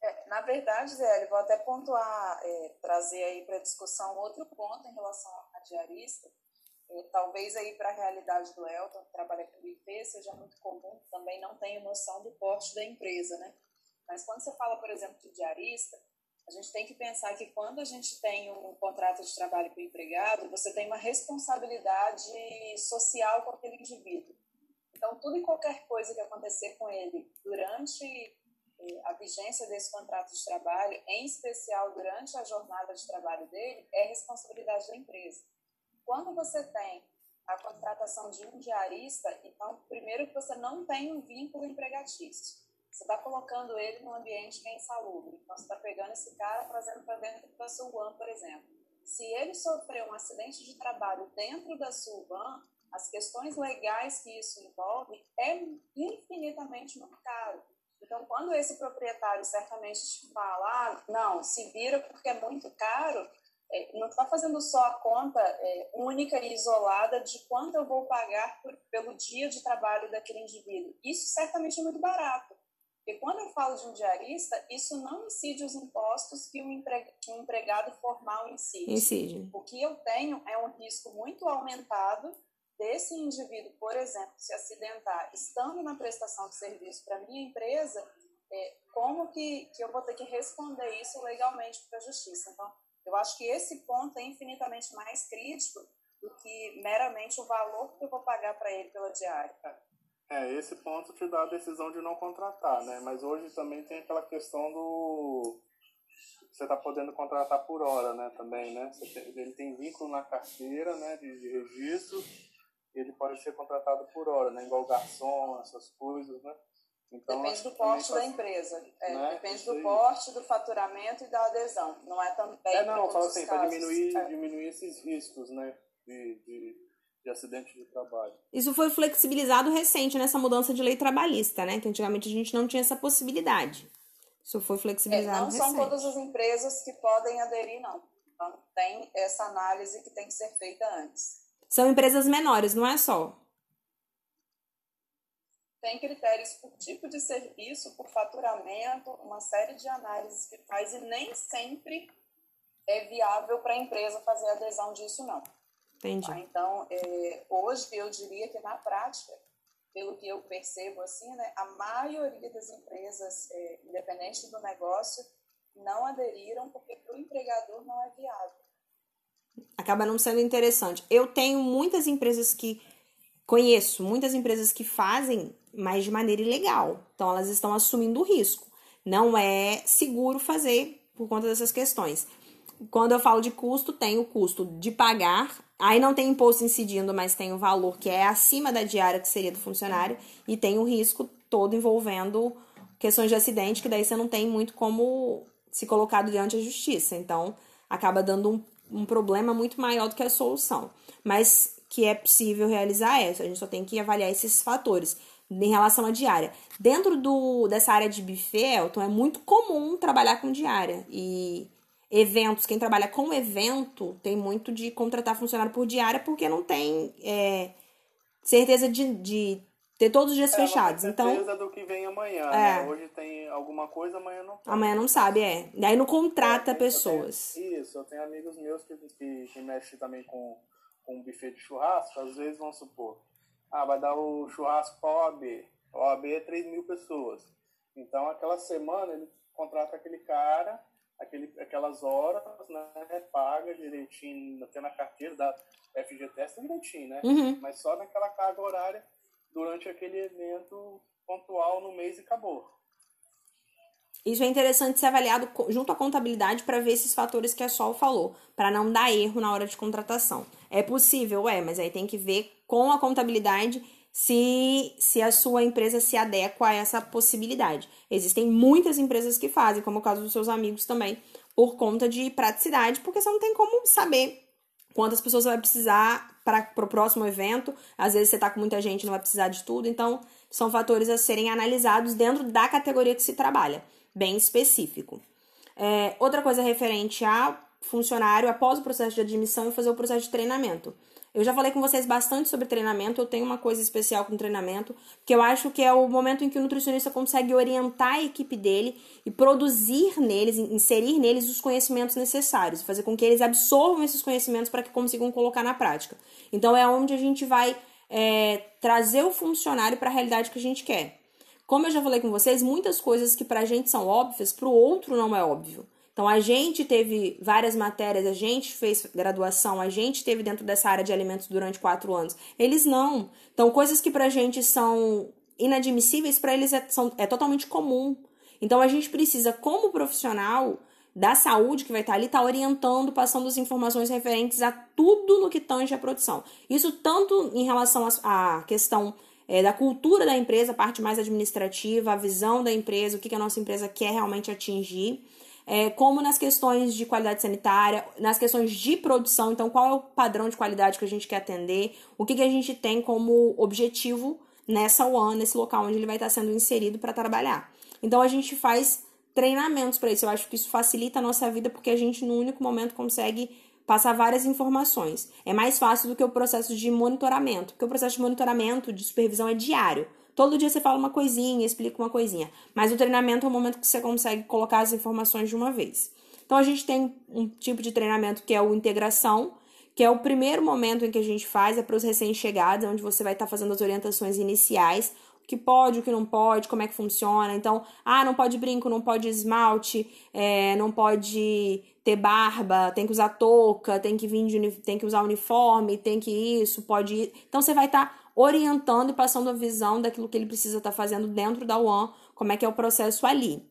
É, na verdade, Zé, vou até pontuar, é, trazer aí para discussão outro ponto em relação à diarista. É, talvez aí para a realidade do Elton, que trabalha com o IP, seja muito comum, também não tenha noção do porte da empresa, né? Mas quando você fala, por exemplo, de diarista, a gente tem que pensar que quando a gente tem um contrato de trabalho com o empregado, você tem uma responsabilidade social com aquele indivíduo. Então, tudo e qualquer coisa que acontecer com ele durante a vigência desse contrato de trabalho, em especial durante a jornada de trabalho dele, é responsabilidade da empresa. Quando você tem a contratação de um diarista, então, primeiro que você não tem um vínculo empregatício. Você está colocando ele num ambiente que é insalubre. Então, você está pegando esse cara trazendo para dentro da sua por exemplo. Se ele sofreu um acidente de trabalho dentro da sua as questões legais que isso envolve é infinitamente muito caro. Então, quando esse proprietário certamente te fala, ah, não, se vira porque é muito caro, é, não está fazendo só a conta é, única e isolada de quanto eu vou pagar por, pelo dia de trabalho daquele indivíduo. Isso certamente é muito barato. Porque quando eu falo de um diarista, isso não incide os impostos que um, que um empregado formal incide. Incide. O que eu tenho é um risco muito aumentado desse indivíduo, por exemplo, se acidentar estando na prestação de serviço para minha empresa, é, como que, que eu vou ter que responder isso legalmente para a justiça? Então, eu acho que esse ponto é infinitamente mais crítico do que meramente o valor que eu vou pagar para ele pela diária. É, esse ponto te dá a decisão de não contratar, né? Mas hoje também tem aquela questão do você está podendo contratar por hora, né? Também, né? Tem, ele tem vínculo na carteira, né? De, de registro ele pode ser contratado por hora, né? Igual garçom, essas coisas, né? Então, depende do porte da empresa. É, né? Depende do porte, do faturamento e da adesão. Não é também. É, não, eu falo assim, para diminuir, é. diminuir esses riscos, né? De, de, de acidente de trabalho. Isso foi flexibilizado recente nessa mudança de lei trabalhista, né? Que antigamente a gente não tinha essa possibilidade. Isso foi flexibilizado. É, não recente. são todas as empresas que podem aderir, não. Então, tem essa análise que tem que ser feita antes. São empresas menores, não é só. Tem critérios por tipo de serviço, por faturamento, uma série de análises que faz e nem sempre é viável para a empresa fazer adesão disso, não. Entendi. Tá? Então, é, hoje eu diria que na prática, pelo que eu percebo assim, né, a maioria das empresas, é, independente do negócio, não aderiram porque para o empregador não é viável acaba não sendo interessante. Eu tenho muitas empresas que conheço, muitas empresas que fazem, mas de maneira ilegal. Então elas estão assumindo o risco. Não é seguro fazer por conta dessas questões. Quando eu falo de custo, tem o custo de pagar, aí não tem imposto incidindo, mas tem o valor que é acima da diária que seria do funcionário, e tem o risco todo envolvendo questões de acidente, que daí você não tem muito como se colocar diante da justiça. Então, acaba dando um um problema muito maior do que a solução. Mas que é possível realizar essa. A gente só tem que avaliar esses fatores. em relação à diária. Dentro do, dessa área de buffet, Elton, é muito comum trabalhar com diária. E eventos, quem trabalha com evento tem muito de contratar funcionário por diária porque não tem é, certeza de, de ter todos os dias É, fechados. não tem Então, do que vem amanhã, É. né? Hoje tem alguma coisa, amanhã não tem. amanhã não sabe, é. Daí não contrata tenho- pessoas. eu tenho- isso, eu tenho amigos meus que, que, que mexem também com, com um buffet de churrasco, às vezes vão supor, ah, vai dar o churrasco para a OAB. OAB é 3 mil pessoas. Então, aquela semana, ele contrata aquele cara, aquele, aquelas horas, né, paga direitinho, até na carteira da FGTS, direitinho, né? Uhum. Mas só naquela carga horária durante aquele evento pontual no mês e acabou. Isso é interessante ser avaliado junto à contabilidade para ver esses fatores que a Sol falou, para não dar erro na hora de contratação. É possível, é, mas aí tem que ver com a contabilidade se, se a sua empresa se adequa a essa possibilidade. Existem muitas empresas que fazem, como o caso dos seus amigos também, por conta de praticidade, porque você não tem como saber quantas pessoas você vai precisar para o próximo evento. Às vezes você está com muita gente, não vai precisar de tudo. Então, são fatores a serem analisados dentro da categoria que se trabalha, bem específico. É, outra coisa referente a funcionário, após o processo de admissão e fazer o processo de treinamento. Eu já falei com vocês bastante sobre treinamento, eu tenho uma coisa especial com treinamento, que eu acho que é o momento em que o nutricionista consegue orientar a equipe dele e produzir neles, inserir neles os conhecimentos necessários, fazer com que eles absorvam esses conhecimentos para que consigam colocar na prática. Então é onde a gente vai é, trazer o funcionário para a realidade que a gente quer. Como eu já falei com vocês, muitas coisas que pra gente são óbvias, pro outro não é óbvio. Então a gente teve várias matérias, a gente fez graduação, a gente teve dentro dessa área de alimentos durante quatro anos. Eles não. Então coisas que pra gente são inadmissíveis, pra eles é, são, é totalmente comum. Então a gente precisa, como profissional da saúde que vai estar ali, estar orientando, passando as informações referentes a tudo no que tange a produção. Isso tanto em relação à questão é, da cultura da empresa, a parte mais administrativa, a visão da empresa, o que, que a nossa empresa quer realmente atingir, é, como nas questões de qualidade sanitária, nas questões de produção, então qual é o padrão de qualidade que a gente quer atender, o que, que a gente tem como objetivo nessa one, nesse local onde ele vai estar sendo inserido para trabalhar. Então a gente faz treinamentos para isso. Eu acho que isso facilita a nossa vida porque a gente, no único momento, consegue passar várias informações. É mais fácil do que o processo de monitoramento, porque o processo de monitoramento, de supervisão é diário. Todo dia você fala uma coisinha, explica uma coisinha. Mas o treinamento é o momento que você consegue colocar as informações de uma vez. Então a gente tem um tipo de treinamento que é o integração, que é o primeiro momento em que a gente faz, é para os recém-chegados, onde você vai estar fazendo as orientações iniciais, o que pode, o que não pode, como é que funciona. Então, ah, não pode brinco, não pode esmalte, é, não pode ter barba, tem que usar touca, tem que vir de, tem que usar uniforme, tem que isso, pode ir. Então você vai estar orientando e passando a visão daquilo que ele precisa estar fazendo dentro da UAN, como é que é o processo ali.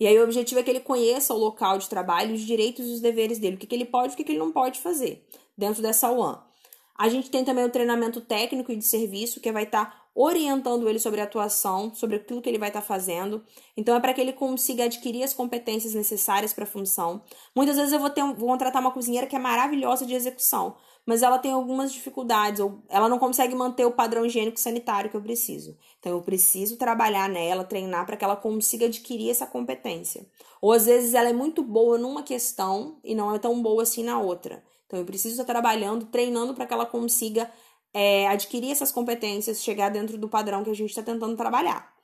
E aí o objetivo é que ele conheça o local de trabalho, os direitos e os deveres dele, o que, que ele pode e o que, que ele não pode fazer dentro dessa UAN. A gente tem também o treinamento técnico e de serviço, que vai estar orientando ele sobre a atuação, sobre aquilo que ele vai estar fazendo. Então é para que ele consiga adquirir as competências necessárias para a função. Muitas vezes eu vou, ter, vou contratar uma cozinheira que é maravilhosa de execução, mas ela tem algumas dificuldades, ou ela não consegue manter o padrão higiênico sanitário que eu preciso. Então eu preciso trabalhar nela, treinar para que ela consiga adquirir essa competência. Ou às vezes ela é muito boa numa questão e não é tão boa assim na outra. Então eu preciso estar trabalhando, treinando para que ela consiga é, adquirir essas competências, chegar dentro do padrão que a gente está tentando trabalhar.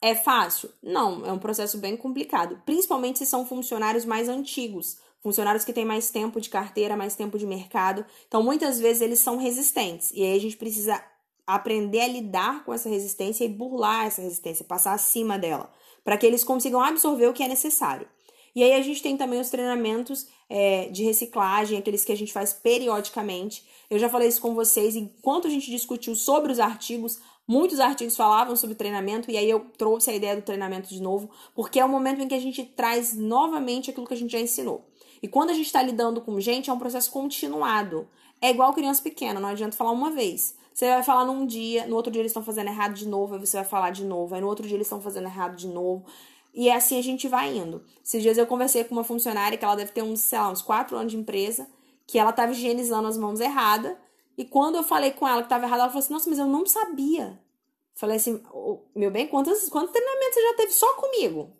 É fácil? Não, é um processo bem complicado, principalmente se são funcionários mais antigos, funcionários que têm mais tempo de carteira, mais tempo de mercado. Então, muitas vezes eles são resistentes e aí a gente precisa aprender a lidar com essa resistência e burlar essa resistência, passar acima dela, para que eles consigam absorver o que é necessário. E aí a gente tem também os treinamentos é, de reciclagem, aqueles que a gente faz periodicamente. Eu já falei isso com vocês, enquanto a gente discutiu sobre os artigos, muitos artigos falavam sobre treinamento, e aí eu trouxe a ideia do treinamento de novo, porque é o momento em que a gente traz novamente aquilo que a gente já ensinou. E quando a gente está lidando com gente, é um processo continuado. É igual criança pequena, não adianta falar uma vez. Você vai falar num dia, no outro dia eles estão fazendo errado de novo, aí você vai falar de novo, aí no outro dia eles estão fazendo errado de novo. E é assim a gente vai indo. Esses dias eu conversei com uma funcionária que ela deve ter uns, sei lá, uns 4 anos de empresa, que ela estava higienizando as mãos errada. E quando eu falei com ela que estava errada, ela falou assim: Nossa, mas eu não sabia. Falei assim, "Ô, meu bem, quantos, quantos treinamentos você já teve só comigo?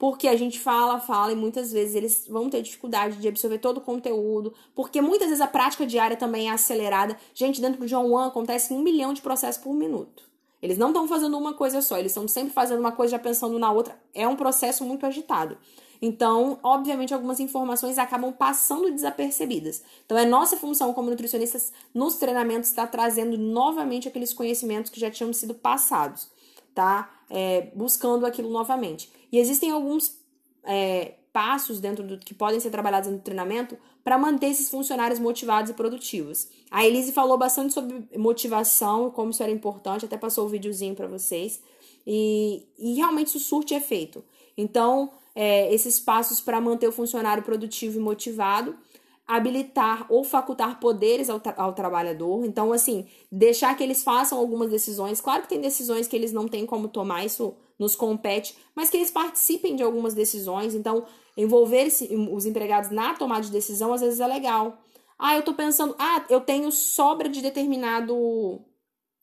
Porque a gente fala, fala, e muitas vezes eles vão ter dificuldade de absorver todo o conteúdo, porque muitas vezes a prática diária também é acelerada. Gente, dentro do John One acontece um milhão de processos por minuto. Eles não estão fazendo uma coisa só, eles estão sempre fazendo uma coisa já pensando na outra. É um processo muito agitado. Então, obviamente, algumas informações acabam passando desapercebidas. Então, é nossa função como nutricionistas nos treinamentos estar trazendo novamente aqueles conhecimentos que já tinham sido passados, tá? É, buscando aquilo novamente. E existem alguns é, passos dentro do que podem ser trabalhados no treinamento para manter esses funcionários motivados e produtivos. A Elise falou bastante sobre motivação, como isso era importante, até passou o um videozinho para vocês. E, e realmente isso surte efeito. Então, é, esses passos para manter o funcionário produtivo e motivado, habilitar ou facultar poderes ao, tra ao, trabalhador. Então, assim, deixar que eles façam algumas decisões. Claro que tem decisões que eles não têm como tomar, isso nos compete, mas que eles participem de algumas decisões. Então, envolver os empregados na tomada de decisão às vezes é legal. Ah, eu tô pensando, ah, eu tenho sobra de determinado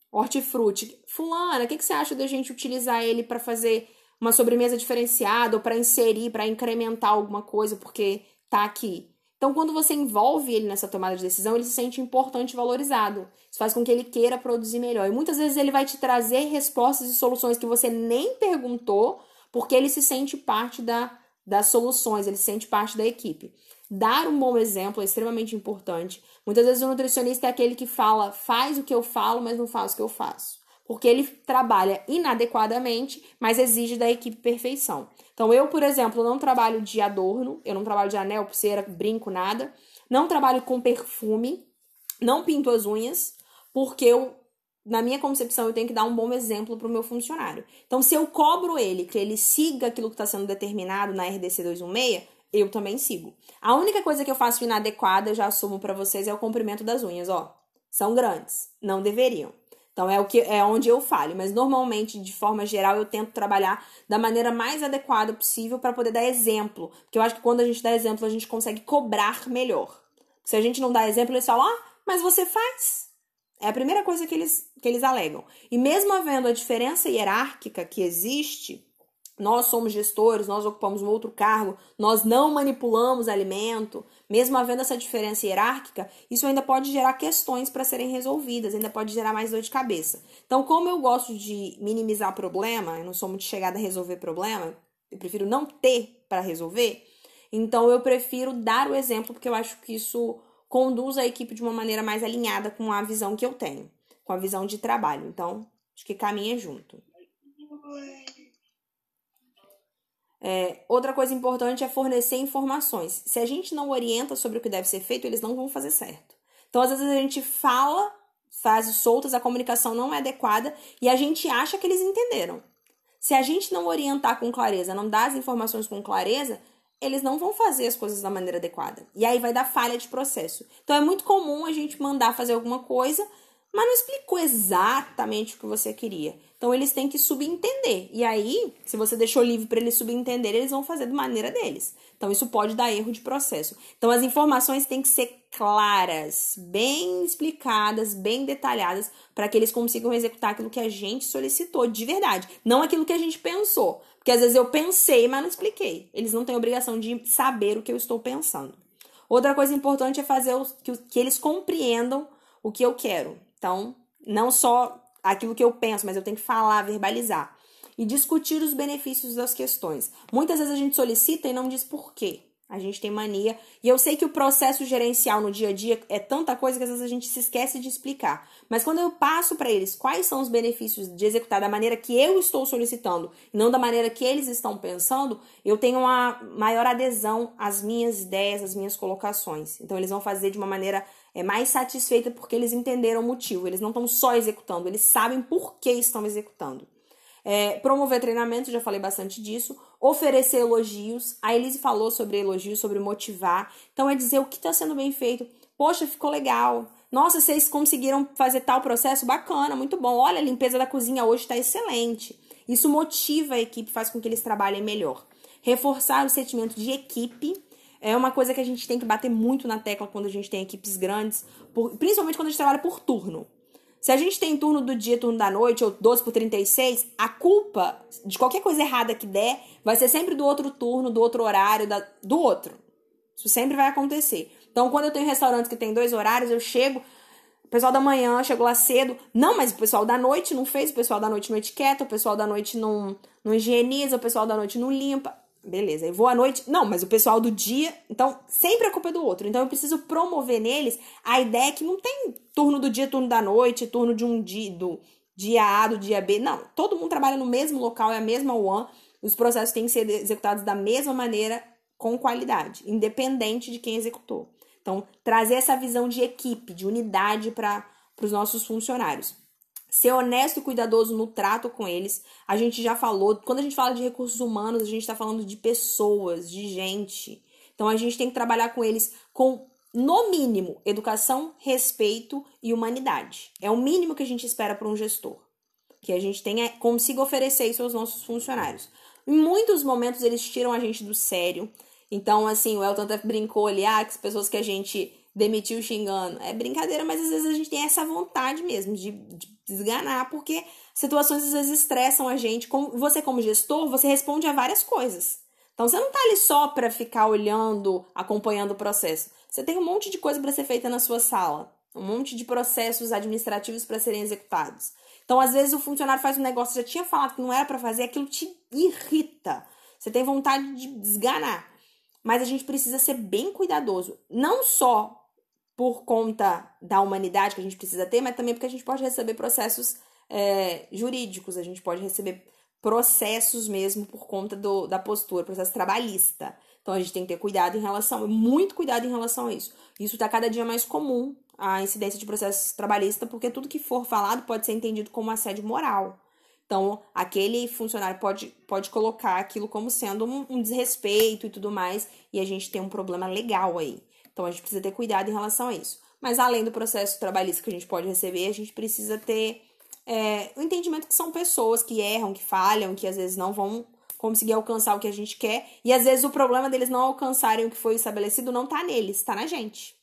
hortifruti. Fulana, o que, que você acha da gente utilizar ele para fazer uma sobremesa diferenciada ou para inserir, para incrementar alguma coisa porque tá aqui. Então, quando você envolve ele nessa tomada de decisão, ele se sente importante e valorizado. Isso faz com que ele queira produzir melhor. E muitas vezes ele vai te trazer respostas e soluções que você nem perguntou, porque ele se sente parte da, das soluções, ele se sente parte da equipe. Dar um bom exemplo é extremamente importante. Muitas vezes o nutricionista é aquele que fala, faz o que eu falo, mas não faz o que eu faço porque ele trabalha inadequadamente, mas exige da equipe perfeição. Então, eu, por exemplo, não trabalho de adorno, eu não trabalho de anel, pulseira, brinco, nada. Não trabalho com perfume, não pinto as unhas, porque eu, na minha concepção, eu tenho que dar um bom exemplo para o meu funcionário. Então, se eu cobro ele que ele siga aquilo que está sendo determinado na RDC 216, eu também sigo. A única coisa que eu faço inadequada, eu já assumo para vocês, é o comprimento das unhas, ó. São grandes, não deveriam. Então é o que é onde eu falho, mas normalmente, de forma geral, eu tento trabalhar da maneira mais adequada possível para poder dar exemplo, porque eu acho que quando a gente dá exemplo, a gente consegue cobrar melhor. Se a gente não dá exemplo, eles falam: "Ah, mas você faz". É a primeira coisa que eles que eles alegam. E mesmo havendo a diferença hierárquica que existe, nós somos gestores, nós ocupamos um outro cargo, nós não manipulamos alimento, mesmo havendo essa diferença hierárquica, isso ainda pode gerar questões para serem resolvidas, ainda pode gerar mais dor de cabeça. Então, como eu gosto de minimizar problema, eu não sou muito chegada a resolver problema, eu prefiro não ter para resolver, então eu prefiro dar o exemplo porque eu acho que isso conduz a equipe de uma maneira mais alinhada com a visão que eu tenho, com a visão de trabalho. Então, acho que caminha junto. É, outra coisa importante é fornecer informações. Se a gente não orienta sobre o que deve ser feito, eles não vão fazer certo. Então, às vezes, a gente fala frases soltas, a comunicação não é adequada e a gente acha que eles entenderam. Se a gente não orientar com clareza, não dar as informações com clareza, eles não vão fazer as coisas da maneira adequada. E aí vai dar falha de processo. Então é muito comum a gente mandar fazer alguma coisa, mas não explicou exatamente o que você queria. Então eles têm que subentender. E aí, se você deixou livre para eles subentender, eles vão fazer de maneira deles. Então isso pode dar erro de processo. Então as informações têm que ser claras, bem explicadas, bem detalhadas, para que eles consigam executar aquilo que a gente solicitou de verdade, não aquilo que a gente pensou. Porque às vezes eu pensei, mas não expliquei. Eles não têm obrigação de saber o que eu estou pensando. Outra coisa importante é fazer que, eles compreendam o que eu quero. Então, não só aquilo que eu penso, mas eu tenho que falar, verbalizar. E discutir os benefícios das questões. Muitas vezes a gente solicita e não diz por quê. A gente tem mania. E eu sei que o processo gerencial no dia a dia é tanta coisa que às vezes a gente se esquece de explicar. Mas quando eu passo para eles quais são os benefícios de executar da maneira que eu estou solicitando, e não da maneira que eles estão pensando, eu tenho uma maior adesão às minhas ideias, às minhas colocações. Então eles vão fazer de uma maneira é mais satisfeita porque eles entenderam o motivo. Eles não estão só executando, eles sabem por que estão executando. É, promover treinamento, já falei bastante disso. Oferecer elogios. A Elise falou sobre elogios, sobre motivar. Então, é dizer o que está sendo bem feito. Poxa, ficou legal. Nossa, vocês conseguiram fazer tal processo? Bacana, muito bom. Olha, a limpeza da cozinha hoje está excelente. Isso motiva a equipe, faz com que eles trabalhem melhor. Reforçar o sentimento de equipe é uma coisa que a gente tem que bater muito na tecla quando a gente tem equipes grandes, por, principalmente quando a gente trabalha por turno. Se a gente tem turno do dia, turno da noite, ou 12 por 36, a culpa de qualquer coisa errada que der vai ser sempre do outro turno, do outro horário, da, do outro. Isso sempre vai acontecer. Então, quando eu tenho restaurantes que tem dois horários, eu chego, o pessoal da manhã chegou lá cedo. Não, mas o pessoal da noite não fez, o pessoal da noite não etiqueta, o pessoal da noite não, não higieniza, o pessoal da noite não limpa. Beleza, eu vou à noite. Não, mas o pessoal do dia. Então, sempre a culpa é do outro. Então, eu preciso promover neles a ideia que não tem turno do dia, turno da noite, turno de um dia, do dia A, do dia B. Não, todo mundo trabalha no mesmo local, é a mesma one. Os processos têm que ser executados da mesma maneira, com qualidade, independente de quem executou. Então, trazer essa visão de equipe, de unidade para os nossos funcionários ser honesto e cuidadoso no trato com eles. A gente já falou, quando a gente fala de recursos humanos, a gente está falando de pessoas, de gente. Então a gente tem que trabalhar com eles com, no mínimo, educação, respeito e humanidade. É o mínimo que a gente espera para um gestor. Que a gente tenha, consiga oferecer isso aos nossos funcionários. Em muitos momentos eles tiram a gente do sério. Então, assim, o Elton até brincou ali, ah, que as pessoas que a gente demitiu xingando. É brincadeira, mas às vezes a gente tem essa vontade mesmo de, de desganar, porque situações às vezes estressam a gente. Como, você, como gestor, você responde a várias coisas. Então você não tá ali só para ficar olhando, acompanhando o processo. Você tem um monte de coisa para ser feita na sua sala, um monte de processos administrativos para serem executados. Então, às vezes, o funcionário faz um negócio, já tinha falado que não era para fazer, aquilo te irrita. Você tem vontade de desganar. Mas a gente precisa ser bem cuidadoso, não só por conta da humanidade que a gente precisa ter, mas também porque a gente pode receber processos é, jurídicos, a gente pode receber processos mesmo por conta do, da postura, processo trabalhista. Então a gente tem que ter cuidado em relação, muito cuidado em relação a isso. Isso está cada dia mais comum, a incidência de processo trabalhista, porque tudo que for falado pode ser entendido como assédio moral. Então, aquele funcionário pode, pode colocar aquilo como sendo um, um desrespeito e tudo mais, e a gente tem um problema legal aí. Então a gente precisa ter cuidado em relação a isso. Mas além do processo trabalhista que a gente pode receber, a gente precisa ter é, o entendimento que são pessoas que erram, que falham, que às vezes não vão conseguir alcançar o que a gente quer. E às vezes o problema deles não alcançarem o que foi estabelecido não tá neles, tá na gente.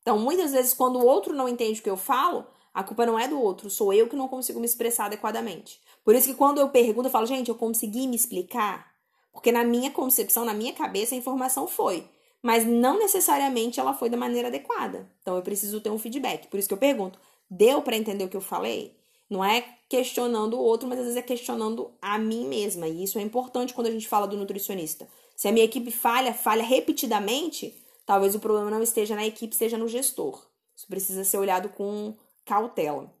Então, muitas vezes, quando o outro não entende o que eu falo, a culpa não é do outro, sou eu que não consigo me expressar adequadamente. Por isso que quando eu pergunto, eu falo, gente, eu consegui me explicar? Porque na minha concepção, na minha cabeça, a informação foi mas não necessariamente ela foi da maneira adequada. Então eu preciso ter um feedback. Por isso que eu pergunto: deu para entender o que eu falei? Não é questionando o outro, mas às vezes é questionando a mim mesma. E isso é importante quando a gente fala do nutricionista. Se a minha equipe falha, falha repetidamente, talvez o problema não esteja na equipe, seja no gestor. Isso precisa ser olhado com cautela.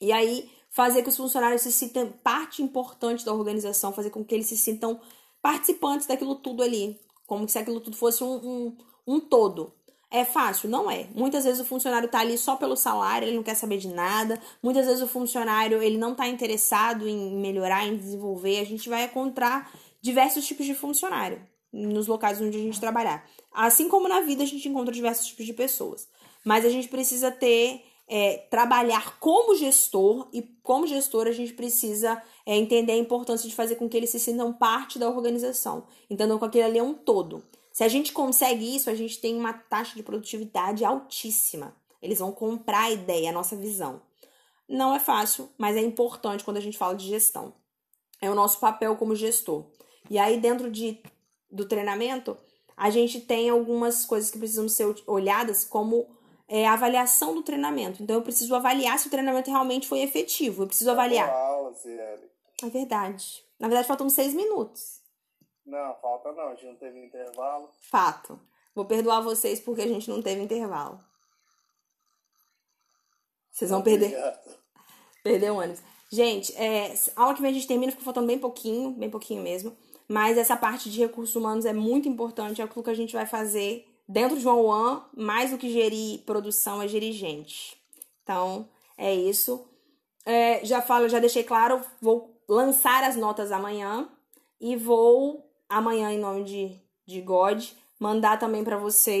E aí, fazer que os funcionários se sintam parte importante da organização, fazer com que eles se sintam participantes daquilo tudo ali. Como se aquilo tudo fosse um, um, um todo. É fácil? Não é. Muitas vezes o funcionário está ali só pelo salário, ele não quer saber de nada. Muitas vezes o funcionário ele não está interessado em melhorar, em desenvolver. A gente vai encontrar diversos tipos de funcionário nos locais onde a gente trabalhar. Assim como na vida a gente encontra diversos tipos de pessoas. Mas a gente precisa ter, é, trabalhar como gestor e como gestor a gente precisa é entender a importância de fazer com que eles se sintam parte da organização, entendam que aquele ali é um todo. Se a gente consegue isso, a gente tem uma taxa de produtividade altíssima. Eles vão comprar a ideia, a nossa visão. Não é fácil, mas é importante quando a gente fala de gestão. É o nosso papel como gestor. E aí, dentro de, do treinamento, a gente tem algumas coisas que precisam ser olhadas como é, a avaliação do treinamento. Então, eu preciso avaliar se o treinamento realmente foi efetivo. Eu preciso avaliar. Aula, é verdade. Na verdade, faltam seis minutos. Não, falta não. A gente não teve intervalo. Fato. Vou perdoar vocês porque a gente não teve intervalo. Vocês vão perder. Perder o ônibus. Gente, é, a aula que vem a gente termina, ficou faltando bem pouquinho, bem pouquinho mesmo. Mas essa parte de recursos humanos é muito importante, é aquilo que a gente vai fazer dentro de uma UAN, mais do que gerir produção, é gerir gente. Então, é isso. É, já falo, já deixei claro, vou lançar as notas amanhã e vou amanhã em nome de, de God mandar também para vocês